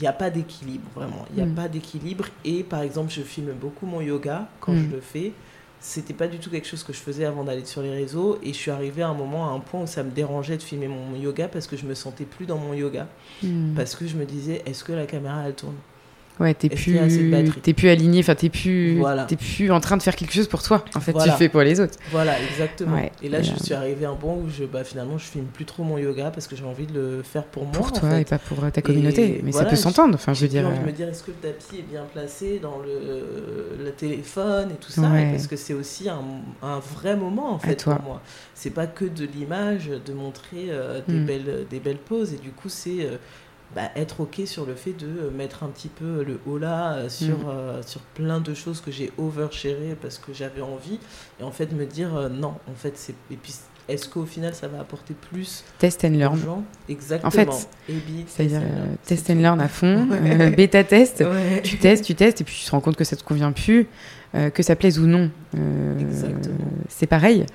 y a pas d'équilibre, vraiment. Il n'y a mm. pas d'équilibre. Et par exemple, je filme beaucoup mon yoga quand mm. je le fais. C'était pas du tout quelque chose que je faisais avant d'aller sur les réseaux. Et je suis arrivée à un moment, à un point où ça me dérangeait de filmer mon yoga parce que je me sentais plus dans mon yoga. Mm. Parce que je me disais, est-ce que la caméra, elle tourne? Ouais, t'es plus, t'es plus aligné, enfin t'es plus, t'es plus en train de faire quelque chose pour toi. En fait, tu le fais pour les autres. Voilà, exactement. et là, je suis arrivé à un point où je, bah, finalement, je filme plus trop mon yoga parce que j'ai envie de le faire pour moi. Pour toi et pas pour ta communauté. mais ça peut s'entendre. Enfin, je veux dire. Envie de me dire, est-ce que le tapis est bien placé dans le, le téléphone et tout ça Parce que c'est aussi un, un, vrai moment en fait pour moi. C'est pas que de l'image, de montrer euh, des hmm. belles, des belles poses et du coup c'est euh, bah, être ok sur le fait de mettre un petit peu le haut là euh, sur, mm. euh, sur plein de choses que j'ai overshéré parce que j'avais envie. Et en fait me dire euh, non en fait c'est et puis est-ce qu'au final ça va apporter plus test and learn. exactement en fait c'est-à-dire test and learn à fond. Bêta test. Tu testes tu testes et puis tu te rends compte que ça te convient plus que ça plaise ou non c'est pareil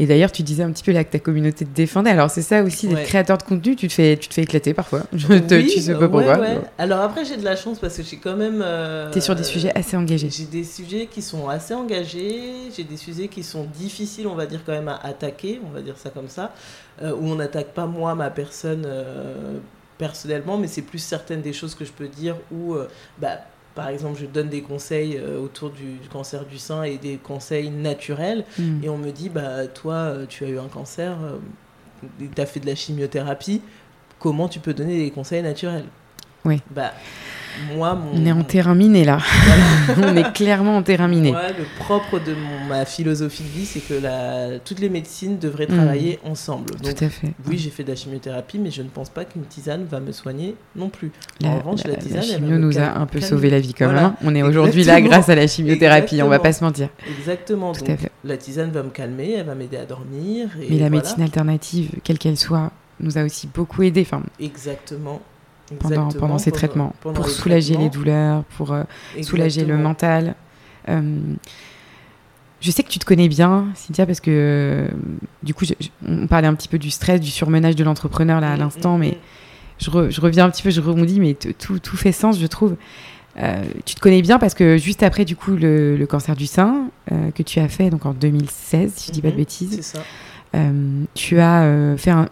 et d'ailleurs, tu disais un petit peu là que ta communauté te défendait. Alors, c'est ça aussi, d'être créateur de contenu, tu te fais, tu te fais éclater parfois. Je te, tu sais pas pourquoi. Alors après, j'ai de la chance parce que j'ai quand même. Euh, tu es sur des sujets assez engagés. J'ai des sujets qui sont assez engagés. J'ai des sujets qui sont difficiles, on va dire, quand même à attaquer. On va dire ça comme ça. Euh, où on n'attaque pas moi, ma personne. Euh, personnellement, mais c'est plus certaines des choses que je peux dire où bah, par exemple, je donne des conseils euh, autour du cancer du sein et des conseils naturels. Mm. Et on me dit, bah, toi, euh, tu as eu un cancer, euh, tu as fait de la chimiothérapie, comment tu peux donner des conseils naturels? Oui. Bah, moi, mon... On est en terrain miné là. on est clairement en terrain miné. Moi, le propre de mon, ma philosophie de vie, c'est que la, toutes les médecines devraient travailler ensemble. Donc, Tout à fait. Oui, j'ai fait de la chimiothérapie, mais je ne pense pas qu'une tisane va me soigner non plus. en revanche, la, tisane, la chimio nous a un peu sauvé la vie quand même. Hein. On est aujourd'hui là grâce à la chimiothérapie, on va pas se mentir. Exactement. Tout à fait. La tisane va me calmer, elle va m'aider à dormir. Et mais la médecine alternative, quelle qu'elle soit, nous a aussi beaucoup aidé. Enfin, Exactement. Pendant, pendant, ces traitements, pour soulager les douleurs, pour euh, soulager le mental. Euh, je sais que tu te connais bien, Cynthia, parce que euh, du coup, on parlait un petit peu du stress, du surmenage de l'entrepreneur là à mm, l'instant, mm, mais mm. je, reviens un petit peu, je rebondis, mais tout, tout, fait sens, je trouve. tu te connais bien parce que juste après du coup le, cancer du sein que tu as fait donc en 2016 si je dis pas de mm-hmm. bêtises, ça. Euh, tu as euh, fait un,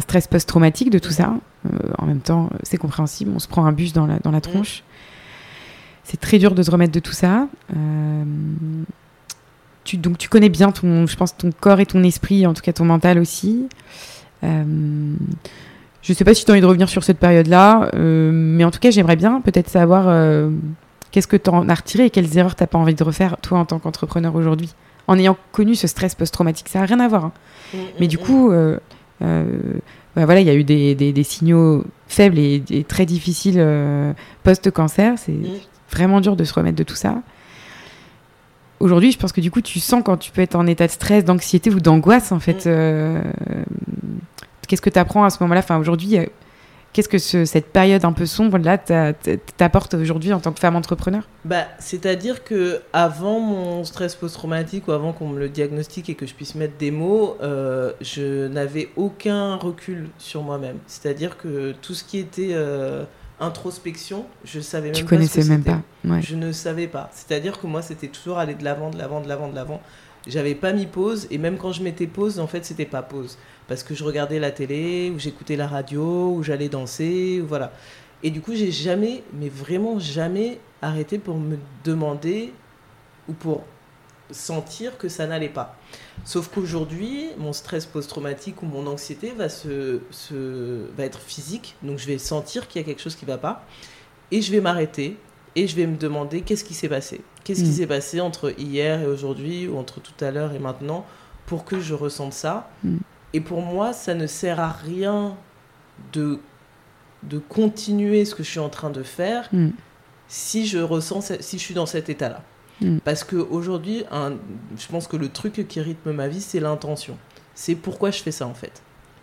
stress post-traumatique de tout ça. Euh, en même temps, c'est compréhensible. On se prend un bus dans la, dans la mm. tronche. C'est très dur de se remettre de tout ça. tu, donc tu connais bien ton, je pense, ton corps et ton esprit, en tout cas ton mental aussi. je ne sais pas si tu as envie de revenir sur cette période-là, mais en tout cas, j'aimerais bien peut-être savoir qu'est-ce que tu en as retiré et quelles erreurs tu n'as pas envie de refaire, toi, en tant qu'entrepreneur aujourd'hui? En ayant connu ce stress post-traumatique. Ça n'a rien à voir. Hein. Mm, Mais du mm, coup, mm. Euh, euh, bah voilà, il y a eu des, des, signaux faibles et, très difficiles euh, post-cancer. C'est vraiment dur de se remettre de tout ça. Aujourd'hui, je pense que du coup, tu sens quand tu peux être en état de stress, d'anxiété ou d'angoisse, en fait. Qu'est-ce que tu apprends à ce moment-là? Enfin, aujourd'hui, Qu'est-ce que cette période un peu sombre là t'apporte aujourd'hui en tant que femme entrepreneur? Bah, C'est-à-dire que avant mon stress post-traumatique ou avant qu'on me le diagnostique et que je puisse mettre des mots, euh, je n'avais aucun recul sur moi-même. C'est-à-dire que tout ce qui était euh, introspection, je savais même tu connaissais même pas. Je ne savais pas. C'est-à-dire que moi, c'était toujours aller de l'avant, de l'avant, de l'avant, de l'avant. J'avais pas mis pause et même quand je mettais pause, en fait, c'était pas pause parce que je regardais la télé ou j'écoutais la radio ou j'allais danser ou voilà. Et du coup, j'ai jamais, mais vraiment jamais arrêté pour me demander ou pour sentir que ça n'allait pas. Sauf qu'aujourd'hui, mon stress post-traumatique ou mon anxiété va, se, se, va être physique, donc je vais sentir qu'il y a quelque chose qui va pas, et je vais m'arrêter, et je vais me demander qu'est-ce qui s'est passé. Qu'est-ce qui mm. s'est passé entre hier et aujourd'hui, ou entre tout à l'heure et maintenant, pour que je ressente ça. Mm. Et pour moi, ça ne sert à rien de, de continuer ce que je suis en train de faire mm. si je ressens, si je suis dans cet état-là. Parce qu'aujourd'hui, je pense que le truc qui rythme ma vie, c'est l'intention. C'est pourquoi je fais ça en fait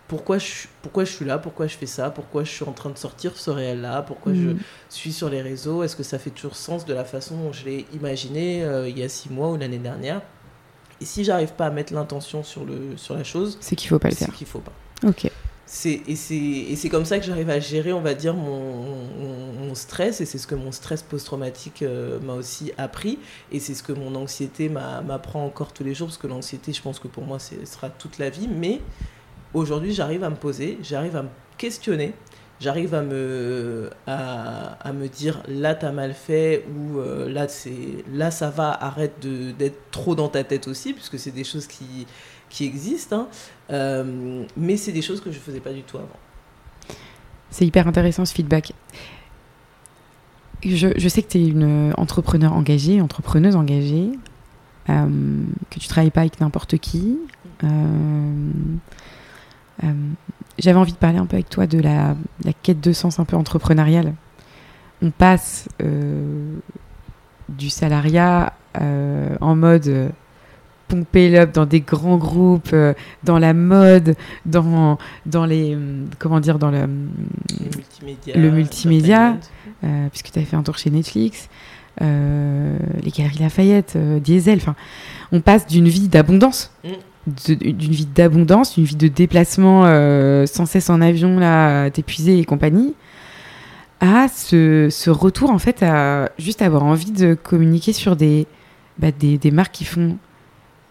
pourquoi je, pourquoi je suis là, pourquoi je fais ça, pourquoi je suis en train de sortir ce réel-là, pourquoi je mm. suis sur les réseaux, est-ce que ça fait toujours sens de la façon dont je l'ai imaginé euh, il y a six mois ou l'année dernière Et si j'arrive pas à mettre l'intention sur, le, sur la chose, c'est qu'il faut pas le faire. C'est qu'il faut pas. Ok. Et c'est comme ça que j'arrive à gérer, on va dire, mon, mon, stress. Et c'est ce que mon stress post-traumatique euh, m'a aussi appris. Et c'est ce que mon anxiété m'apprend encore tous les jours. Parce que l'anxiété, je pense que pour moi, ce sera toute la vie. Mais aujourd'hui, j'arrive à me poser, j'arrive à me questionner, j'arrive à me, à, me dire là, t'as mal fait, ou euh, là, là, ça va, arrête d'être trop dans ta tête aussi, puisque c'est des choses qui, qui existent. Hein. Euh, mais c'est des choses que je ne faisais pas du tout avant. C'est hyper intéressant ce feedback. Je, je sais que tu es une entrepreneur engagée, entrepreneuse engagée, euh, que tu travailles pas avec n'importe qui. Euh, j'avais envie de parler un peu avec toi de la, quête de sens un peu entrepreneuriale. On passe euh, du salariat euh, en mode pomper l'up dans des grands groupes, dans la mode, dans, dans les. Comment dire Dans le, le multimédia, puisque tu avais fait un tour chez Netflix, les Galeries Lafayette, Diesel. Enfin, on passe d'une vie d'abondance. Mm d'une vie d'abondance, une vie de déplacement euh, sans cesse en avion, là, t'épuiser et compagnie, à ce, retour, en fait, à juste avoir envie de communiquer sur des, bah, des, marques qui font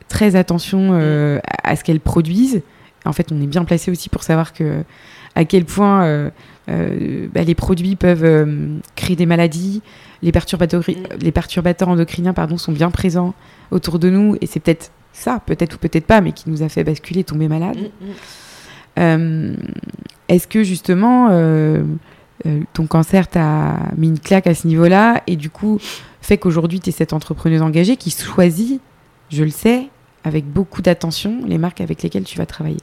très attention euh, à, ce qu'elles produisent. En fait, on est bien placé aussi pour savoir que à quel point euh, bah, les produits peuvent créer des maladies, les perturbateurs, mm. les perturbateurs endocriniens pardon, sont bien présents autour de nous, et c'est peut-être ça, peut-être ou peut-être pas, mais qui nous a fait basculer, tomber malade. Mm, mm. Euh, est-ce que justement, euh, ton cancer t'a mis une claque à ce niveau-là et du coup fait qu'aujourd'hui tu es cette entrepreneuse engagée qui choisit, je le sais, avec beaucoup d'attention les marques avec lesquelles tu vas travailler?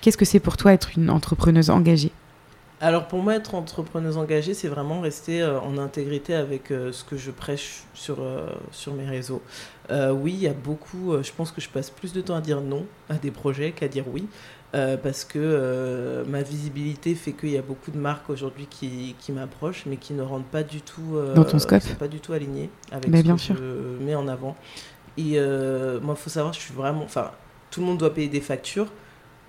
Qu'est-ce que c'est pour toi être une entrepreneuse engagée? Alors pour moi, être entrepreneuse engagée, c'est vraiment rester euh, en intégrité avec euh, ce que je prêche sur, euh, sur mes réseaux. Oui, il y a beaucoup, je pense que je passe plus de temps à dire non à des projets qu'à dire oui. parce que ma visibilité fait qu'il y a beaucoup de marques aujourd'hui qui, qui m'approchent, mais qui ne rentrent pas du tout dans ton scope, pas du tout alignées avec ce que je mets en avant. Et moi, il faut savoir, je suis vraiment, enfin, tout le monde doit payer des factures.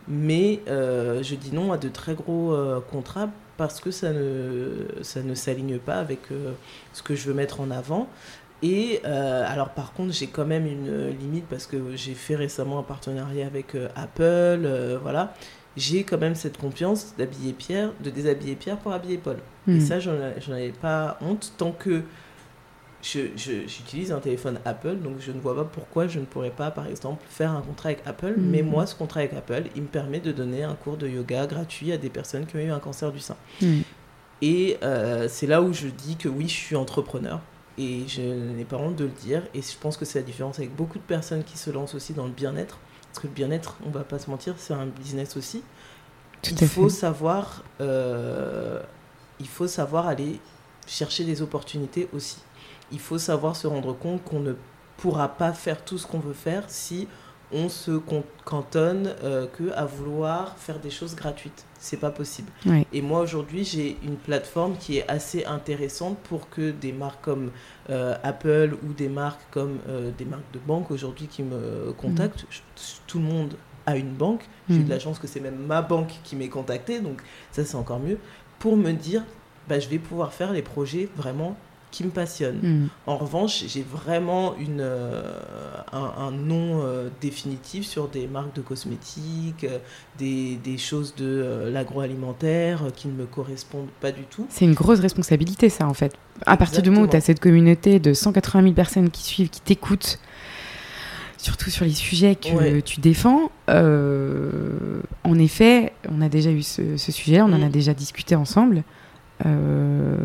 Mais euh, je dis non à de très gros euh, contrats parce que ça ne, ça ne s'aligne pas avec euh, ce que je veux mettre en avant. Et alors par contre, j'ai quand même une limite parce que j'ai fait récemment un partenariat avec Apple, voilà. J'ai quand même cette confiance d'habiller Pierre, de déshabiller Pierre pour habiller Paul. Et hmm. ça, j'en avais pas honte tant que j'utilise un téléphone Apple, donc je ne vois pas pourquoi je ne pourrais pas, par exemple, faire un contrat avec Apple. Mm. Mais moi, ce contrat avec Apple, il me permet de donner un cours de yoga gratuit à des personnes qui ont eu un cancer du sein. Mm. Et euh, c'est là où je dis que oui, je suis entrepreneur. Et je n'ai pas honte de le dire. Et je pense que c'est la différence avec beaucoup de personnes qui se lancent aussi dans le bien-être. Parce que le bien-être, on va pas se mentir, c'est un business aussi. il faut savoir, euh, il faut savoir aller chercher des opportunités aussi il faut savoir se rendre compte qu'on ne pourra pas faire tout ce qu'on veut faire si on se cantonne euh, que à vouloir faire des choses gratuites. C'est pas possible. Et moi aujourd'hui, j'ai une plateforme qui est assez intéressante pour que des marques comme euh, Apple ou des marques comme euh, des marques de banque aujourd'hui qui me contactent, mm. tout le monde a une banque. J'ai de mm. la chance que c'est même ma banque qui m'ait contacté, donc ça c'est encore mieux pour me dire, bah, je vais pouvoir faire les projets vraiment qui me passionne. Hmm. En revanche, j'ai vraiment une, euh, un, nom euh, définitif sur des marques de cosmétiques, euh, des, des, choses de l'agroalimentaire qui ne me correspondent pas du tout. C'est une grosse responsabilité, ça, en fait. À partir du moment où tu as cette communauté de 180 000 personnes qui suivent, qui t'écoutent, surtout sur les sujets que tu défends. en effet, on a déjà eu ce, sujet, on en a hmm. déjà discuté ensemble. Euh,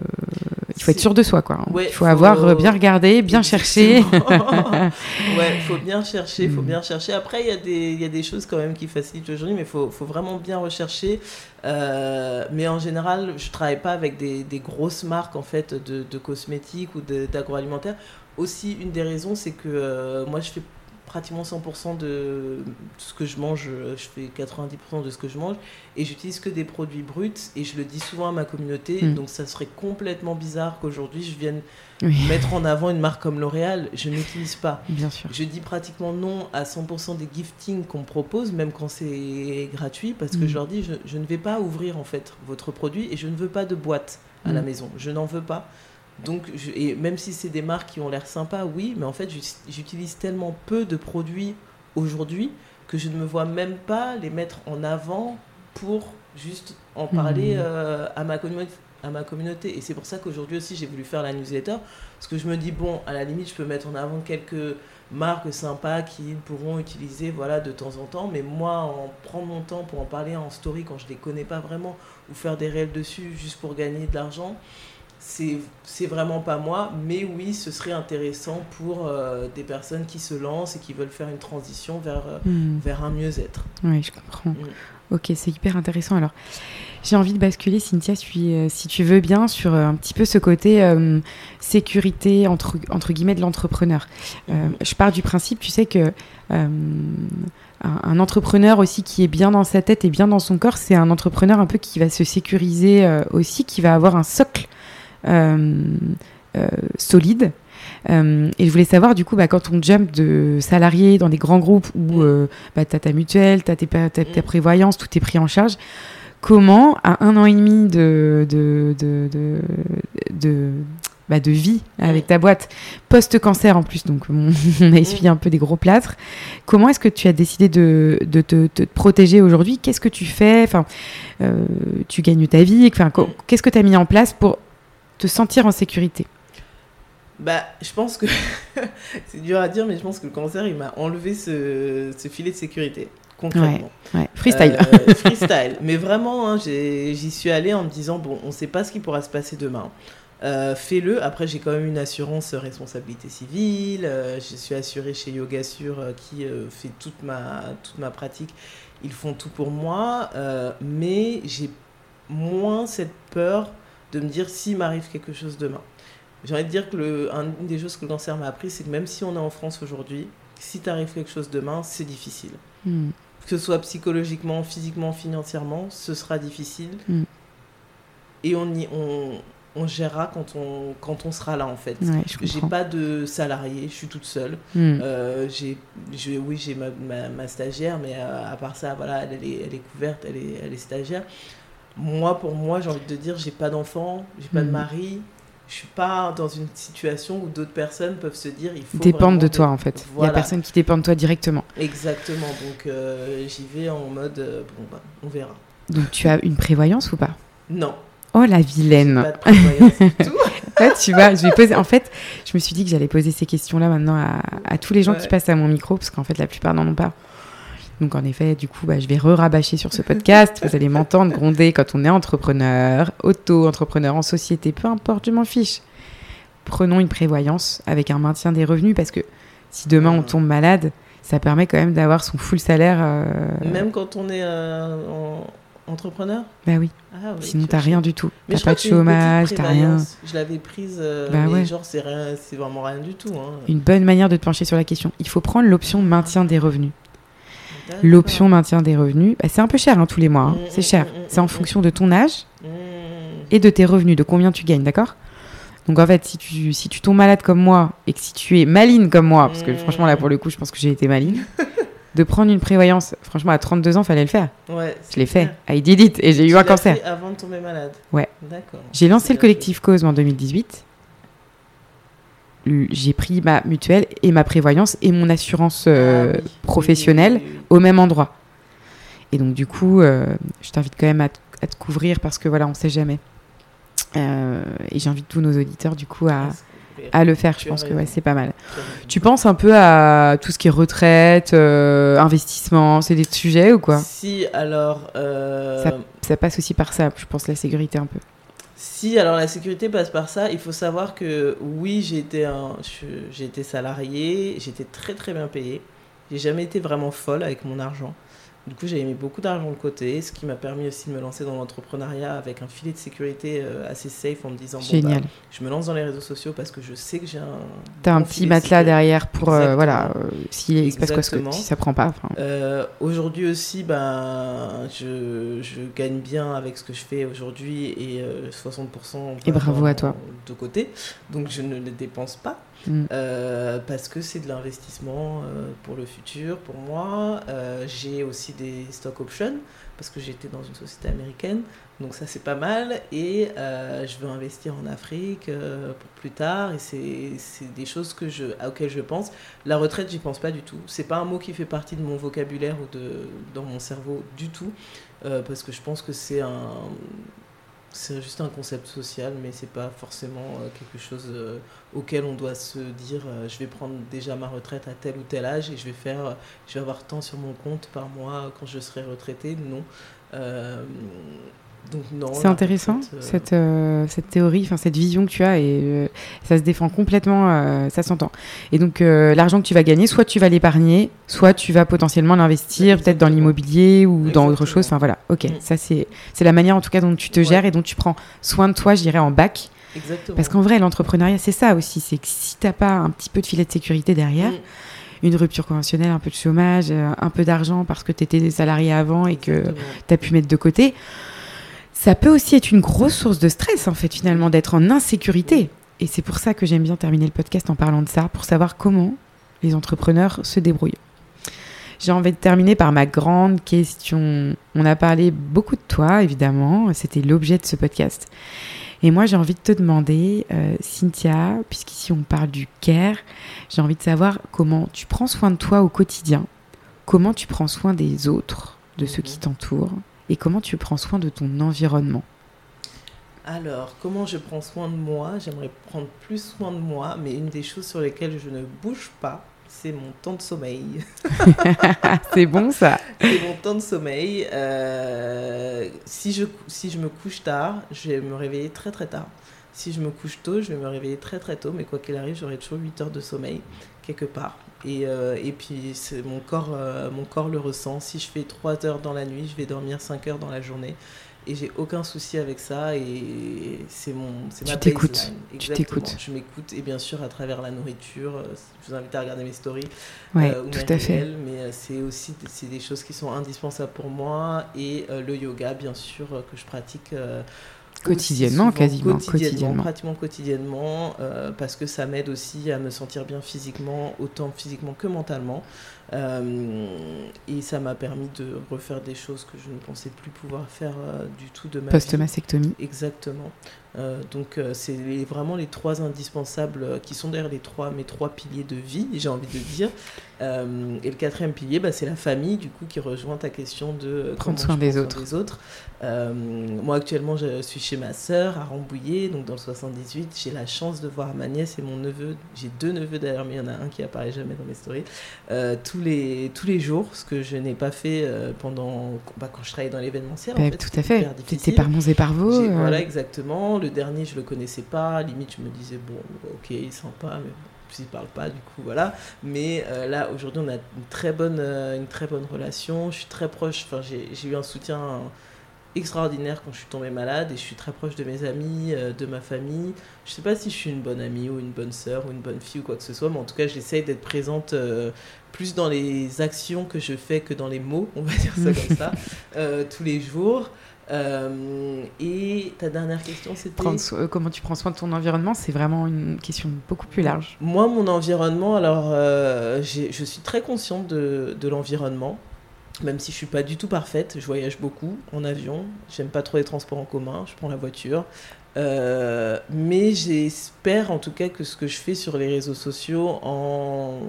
il faut être sûr de soi, quoi. il faut, avoir euh, bien regardé, bien cherché. ouais, il faut bien chercher, faut mm. bien chercher. Après, il y, a des, y a des choses quand même qui facilitent aujourd'hui, mais il faut, faut, vraiment bien rechercher. Euh, mais en général, je travaille pas avec des, des grosses marques en fait de, de cosmétiques ou d'agroalimentaire. Aussi, une des raisons, c'est que moi, je fais pratiquement 100% de ce que je mange, je fais 90% de ce que je mange, et j'utilise que des produits bruts, et je le dis souvent à ma communauté, hmm. donc ça serait complètement bizarre qu'aujourd'hui je vienne mettre en avant une marque comme L'Oréal, je n'utilise pas. Bien sûr. Je dis pratiquement non à 100% des giftings qu'on me propose, même quand c'est gratuit, parce que hmm. je leur dis, je, ne vais pas ouvrir en fait votre produit, et je ne veux pas de boîte à la hmm. maison, je n'en veux pas. Donc, et même si c'est des marques qui ont l'air sympas, oui, mais en fait, j'utilise tellement peu de produits aujourd'hui que je ne me vois même pas les mettre en avant pour juste en parler mmh. euh, à, ma à ma communauté. Et c'est pour ça qu'aujourd'hui aussi, j'ai voulu faire la newsletter. Parce que je me dis, bon, à la limite, je peux mettre en avant quelques marques sympas qu'ils pourront utiliser voilà, de temps en temps. Mais moi, en prendre mon temps pour en parler en story quand je ne les connais pas vraiment, ou faire des réels dessus juste pour gagner de l'argent, c'est vraiment pas moi, mais oui, ce serait intéressant pour euh, des personnes qui se lancent et qui veulent faire une transition vers, euh, hmm. vers un mieux-être. Oui, je comprends. Hmm. Ok, c'est hyper intéressant. Alors, j'ai envie de basculer, Cynthia, si, euh, si tu veux bien, sur un petit peu ce côté sécurité, entre, entre guillemets, de l'entrepreneur. Hmm. Je pars du principe, tu sais, que un, entrepreneur aussi qui est bien dans sa tête et bien dans son corps, c'est un entrepreneur un peu qui va se sécuriser aussi, qui va avoir un socle euh, euh, solide. Euh, et je voulais savoir, du coup, bah, quand on jump de salarié dans des grands groupes où bah, tu as ta mutuelle, tu as, ta prévoyance, tout est pris en charge, comment, à un an et demi de, de, de, de, bah, de vie avec ta boîte, post-cancer en plus, donc on, a essuyé un peu des gros plâtres, comment est-ce que tu as décidé de, de te, te protéger aujourd'hui? Qu'est-ce que tu fais? Enfin, Tu gagnes ta vie enfin, Qu'est-ce que tu as mis en place pour te sentir en sécurité bah, je pense que c'est dur à dire, mais je pense que le cancer, il m'a enlevé ce, ce, filet de sécurité, concrètement. Ouais, Freestyle. Euh, freestyle. Mais vraiment, hein, j'y suis allée en me disant, bon, on ne sait pas ce qui pourra se passer demain. Euh, fais-le. Après, j'ai quand même une assurance responsabilité civile. Euh, je suis assurée chez Yoga Sur qui fait toute ma, toute ma pratique. Ils font tout pour moi. mais j'ai moins cette peur de me dire s'il m'arrive quelque chose demain. J'ai envie de dire que le, une des choses que le cancer m'a appris, c'est que même si on est en France aujourd'hui, si t'arrive quelque chose demain, c'est difficile. Hmm. Que ce soit psychologiquement, physiquement, financièrement, ce sera difficile. Hmm. Et on, y, on, on, gérera quand on, quand on sera là, en fait. j'ai pas de salarié, je suis toute seule. Hmm. Euh, j'ai, oui, j'ai ma, ma, stagiaire, mais à, part ça, voilà, elle, est, elle est couverte, elle est, elle est stagiaire. Moi, pour moi, j'ai envie de dire, j'ai pas d'enfant, j'ai pas de mari, je suis pas dans une situation où d'autres personnes peuvent se dire il faut dépendre de toi en fait. Il y a personne qui dépend de toi directement. Exactement. Donc euh, j'y vais en mode euh, bon bah on verra. Donc tu as une prévoyance ou pas? Non. Oh la vilaine. Pas de prévoyance du tout. tu vois, je vais poser. En fait, je me suis dit que j'allais poser ces questions-là maintenant à, tous les gens qui passent à mon micro parce qu'en fait la plupart n'en ont pas. Donc en effet, du coup, bah, je vais re-rabâcher sur ce podcast. Vous allez m'entendre gronder quand on est entrepreneur, auto-entrepreneur en société, peu importe, je m'en fiche. Prenons une prévoyance avec un maintien des revenus parce que si demain on tombe malade, ça permet quand même d'avoir son full salaire. Euh, même quand on est euh, entrepreneur? Bah oui. Ah, oui Sinon, t'as rien du tout. T'as pas de chômage, t'as rien. Je l'avais prise, euh, bah mais genre, c'est vraiment rien du tout. Hein. Une bonne manière de te pencher sur la question. Il faut prendre l'option maintien des revenus. L'option maintien des revenus, bah, c'est un peu cher hein, tous les mois. Hein. Mm, c'est cher. Mm, mm, c'est en fonction de ton âge et de tes revenus, de combien tu gagnes, d'accord? Donc en fait, si tu, si tu tombes malade comme moi et que si tu es maline comme moi, parce que franchement là pour le coup, je pense que j'ai été maline, de prendre une prévoyance, franchement à 32 ans, fallait le faire. Ouais, je l'ai fait. I did it et j'ai eu un cancer. Fait avant de tomber malade. Ouais. D'accord. J'ai lancé le collectif Cause en 2018 j'ai pris ma mutuelle et ma prévoyance et mon assurance euh, ah professionnelle au même endroit. Et donc du coup, euh, je t'invite quand même à, te couvrir parce que voilà, on sait jamais. Euh, et j'invite tous nos auditeurs du coup à, à le faire. Je pense que ouais, c'est pas mal. Tu penses un peu à tout ce qui est retraite, investissement, c'est des sujets ou quoi? Si, alors. Ça, ça, passe aussi par ça, je pense, la sécurité un peu. Si, alors la sécurité passe par ça. Il faut savoir que oui, j'ai été, un, j'ai été salarié, j'étais très très bien payé. J'ai jamais été vraiment folle avec mon argent. Du coup, j'ai mis beaucoup d'argent de côté, ce qui m'a permis aussi de me lancer dans l'entrepreneuriat avec un filet de sécurité euh, assez safe en me disant Génial. Bon, bah, je me lance dans les réseaux sociaux parce que je sais que j'ai un. T'as un petit matelas derrière pour euh, voilà euh, si, se passe quoi, si ça prend pas. aujourd'hui aussi, ben je, je, gagne bien avec ce que je fais aujourd'hui et 60%. Et bravo à toi. De côté, donc je ne les dépense pas. Mm. Euh, parce que c'est de l'investissement euh, pour le futur, pour moi. Euh, j'ai aussi des stock options, parce que j'étais dans une société américaine, donc ça c'est pas mal. Et je veux investir en Afrique pour plus tard, et c'est des choses que je, auxquelles je pense. La retraite, j'y pense pas du tout. C'est pas un mot qui fait partie de mon vocabulaire ou de, dans mon cerveau du tout, parce que je pense que c'est un c'est juste un concept social, mais c'est pas forcément euh, quelque chose euh, auquel on doit se dire euh, je vais prendre déjà ma retraite à tel ou tel âge et je vais faire, je vais avoir tant sur mon compte par mois quand je serai retraité. Non. C'est intéressant euh, cette, euh, cette théorie, enfin cette vision que tu as et euh, ça se défend complètement, ça s'entend. Et donc l'argent que tu vas gagner, soit tu vas l'épargner, soit tu vas potentiellement l'investir peut-être dans l'immobilier ou dans autre chose. Enfin voilà, ok, mm. ça c'est la manière en tout cas dont tu te gères et dont tu prends soin de toi, je dirais en bac. Exactement. Parce qu'en vrai l'entrepreneuriat c'est ça aussi, c'est que si t'as pas un petit peu de filet de sécurité derrière. Mm. une rupture conventionnelle, un peu de chômage, un peu d'argent parce que tu étais salarié avant et que tu as pu mettre de côté ça peut aussi être une grosse source de stress, en fait, finalement, d'être en insécurité. Et c'est pour ça que j'aime bien terminer le podcast en parlant de ça, pour savoir comment les entrepreneurs se débrouillent. J'ai envie de terminer par ma grande question. On a parlé beaucoup de toi, évidemment, c'était l'objet de ce podcast. Et moi, j'ai envie de te demander, euh, Cynthia, puisqu'ici on parle du care, j'ai envie de savoir comment tu prends soin de toi au quotidien, comment tu prends soin des autres, de ceux qui t'entourent, et comment tu prends soin de ton environnement? Alors, comment je prends soin de moi? J'aimerais prendre plus soin de moi, mais une des choses sur lesquelles je ne bouge pas, c'est mon temps de sommeil. c'est bon ça. C'est mon temps de sommeil. Euh, si, je, si je me couche tard, je vais me réveiller très très tard. Si je me couche tôt, je vais me réveiller très très tôt, mais quoi qu'il arrive, j'aurai toujours 8 heures de sommeil quelque part. Et, euh, et puis mon corps, euh, mon corps le ressent. Si je fais 3 heures dans la nuit, je vais dormir 5 heures dans la journée. Et j'ai aucun souci avec ça. Et c'est mon c'est ma t'écoutes. tu t'écoutes. Je m'écoute. Et bien sûr à travers la nourriture euh, je vous invite à regarder mes stories ouais, euh, tout à fait. mais c'est aussi c'est des choses qui sont indispensables pour moi. Et le yoga bien sûr que je pratique quotidiennement quasiment quotidiennement, pratiquement quotidiennement parce que ça m'aide aussi à me sentir bien physiquement autant physiquement que mentalement euh, et ça m'a permis de refaire des choses que je ne pensais plus pouvoir faire euh, du tout de ma Post-mastectomie. Exactement. Euh, donc c'est vraiment les trois indispensables qui sont derrière les trois, mes trois piliers de vie, j'ai envie de dire. et le quatrième pilier, bah, c'est la famille, du coup, qui rejoint ta question de prendre soin des autres. des autres. moi, actuellement, je suis chez ma sœur à Rambouillet, donc dans le 78. J'ai la chance de voir ma nièce et mon neveu. J'ai deux neveux d'ailleurs, mais il y en a un qui apparaît jamais dans mes stories. tous les, tous les jours, ce que je n'ai pas fait euh, pendant bah, quand je travaillais dans l'événementiel. Bah, tout à fait. C'était par Mons et par Vaux. Euh. Voilà, exactement. Le dernier, je le connaissais pas. Limite, je me disais, bon, ok, il sent pas, mais il parle pas, du coup, voilà. Mais euh, là, aujourd'hui, on a une très, bonne, une très bonne relation. Je suis très proche. Enfin, j'ai eu un soutien extraordinaire quand je suis tombée malade et je suis très proche de mes amis, de ma famille. Je sais pas si je suis une bonne amie ou une bonne sœur ou une bonne fille ou quoi que ce soit, mais en tout cas, j'essaye d'être présente plus dans les actions que je fais que dans les mots, on va dire ça comme ça, euh, tous les jours. Euh, et ta dernière question, c'était euh, comment tu prends soin de ton environnement C'est vraiment une question beaucoup plus large. Moi, mon environnement, alors, je suis très consciente de, de l'environnement, même si je suis pas du tout parfaite. Je voyage beaucoup en avion. J'aime pas trop les transports en commun. Je prends la voiture. mais j'espère en tout cas que ce que je fais sur les réseaux sociaux en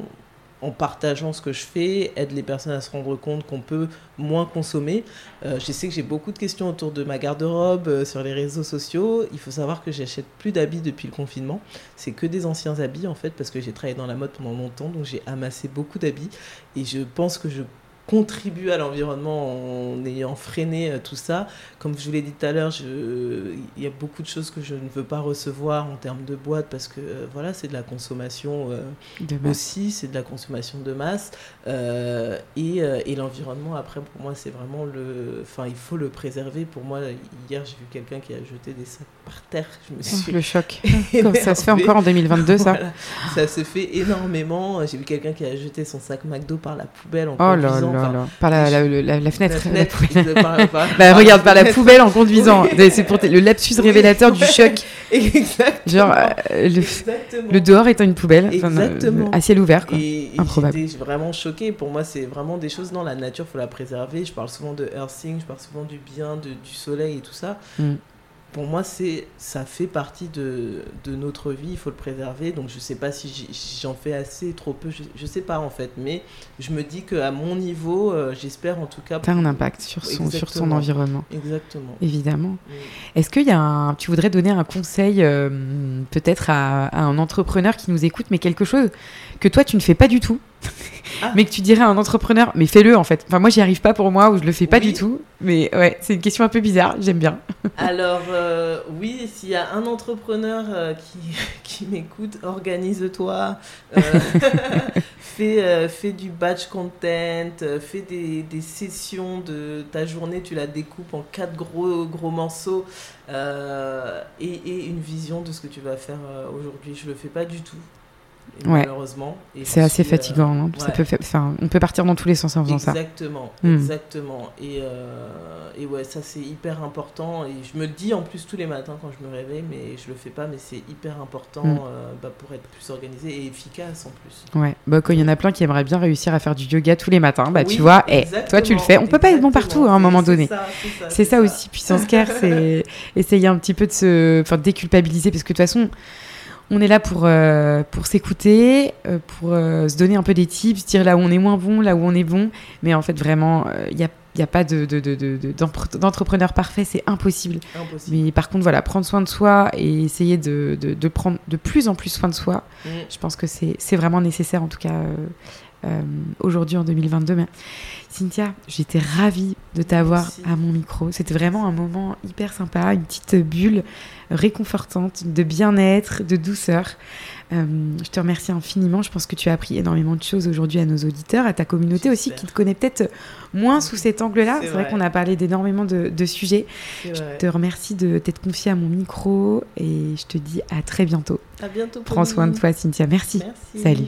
en partageant ce que je fais, aide les personnes à se rendre compte qu'on peut moins consommer. Euh, je sais que j'ai beaucoup de questions autour de ma garde-robe euh, sur les réseaux sociaux. Il faut savoir que j'achète plus d'habits depuis le confinement. C'est que des anciens habits en fait parce que j'ai travaillé dans la mode pendant longtemps, donc j'ai amassé beaucoup d'habits et je pense que je contribue à l'environnement en ayant freiné euh, tout ça. Comme je vous l'ai dit tout à l'heure, il y a beaucoup de choses que je ne veux pas recevoir en termes de boîte parce que euh, voilà, c'est de la consommation euh, aussi, c'est de la consommation de masse. et, et l'environnement, après, pour moi, c'est vraiment le. Enfin, il faut le préserver. Pour moi, hier, j'ai vu quelqu'un qui a jeté des sacs par terre. Je me suis le choc. ça se fait encore en 2022, ça Ça se fait énormément. J'ai vu quelqu'un qui a jeté son sac McDo par la poubelle en oh par la, la, fenêtre. bah, regarde, par la poubelle en conduisant. C'est pour le lapsus révélateur du choc. Exactement. Genre, euh, le, dehors étant une poubelle. Exactement. à ciel ouvert. Quoi. Et, Improbable. J'étais vraiment choquée. Pour moi, c'est vraiment des choses. Non, la nature, faut la préserver. Je parle souvent de earthing, je parle souvent du bien, de, du soleil et tout ça. Mm pour moi, c'est ça fait partie de, de, notre vie, il faut le préserver. Donc je ne sais pas si j'en fais assez, trop peu, je ne sais pas en fait. Mais je me dis qu'à mon niveau, euh, j'espère en tout cas... Tu as un impact sur son, sur son environnement. Exactement. Évidemment. Est-ce que y a un, tu voudrais donner un conseil euh, peut-être à, à, un entrepreneur qui nous écoute, mais quelque chose que toi, tu ne fais pas du tout? ah. mais que tu dirais à un entrepreneur, mais fais-le en fait. Enfin, moi, j'y arrive pas pour moi ou je le fais pas du tout. Mais ouais, c'est une question un peu bizarre, j'aime bien. Alors, euh, oui, s'il y a un entrepreneur euh, qui, qui m'écoute, organise-toi, euh, fais, fais, du batch content, fais des, des, sessions de ta journée, tu la découpes en quatre gros, gros morceaux et, et, une vision de ce que tu vas faire aujourd'hui. Je le fais pas du tout malheureusement. C'est assez fatigant. Hein. Ça peut on peut partir dans tous les sens en faisant ça. Exactement, hmm. exactement. Et, euh, et ouais, ça c'est hyper important. Et je me le dis en plus tous les matins quand je me réveille, mais je le fais pas, mais c'est hyper important hmm. euh, bah, pour être plus organisé et efficace en plus. Ouais, bah, quand il y en a plein qui aimeraient bien réussir à faire du yoga tous les matins, bah tu vois, et eh, toi tu le fais. On peut pas être bon partout hein, à un moment donné. C'est ça, aussi, puissance care, c'est essayer un petit peu de se déculpabiliser parce que de toute façon on est là pour, euh, pour s'écouter, euh, pour euh, se donner un peu des tips, dire là où on est moins bon, là où on est bon. Mais en fait, vraiment, il y a n'y a pas d'entrepreneur de, parfait, c'est impossible. Mais par contre, voilà, prendre soin de soi et essayer de, prendre de plus en plus soin de soi, mm. je pense que c'est vraiment nécessaire, en tout cas euh, aujourd'hui en 2022. Mais Cynthia, j'étais ravie de t'avoir à mon micro. C'était vraiment un moment hyper sympa, une petite bulle réconfortante, de bien-être, de douceur. Euh, je te remercie infiniment. Je pense que tu as appris énormément de choses aujourd'hui à nos auditeurs, à ta communauté aussi, qui te connaît peut-être moins sous cet angle-là. C'est vrai, qu'on a parlé d'énormément de, sujets. Je te remercie de t'être confiée à mon micro et je te dis à très bientôt. À bientôt. Prends soin de toi, Cynthia. Merci. Salut.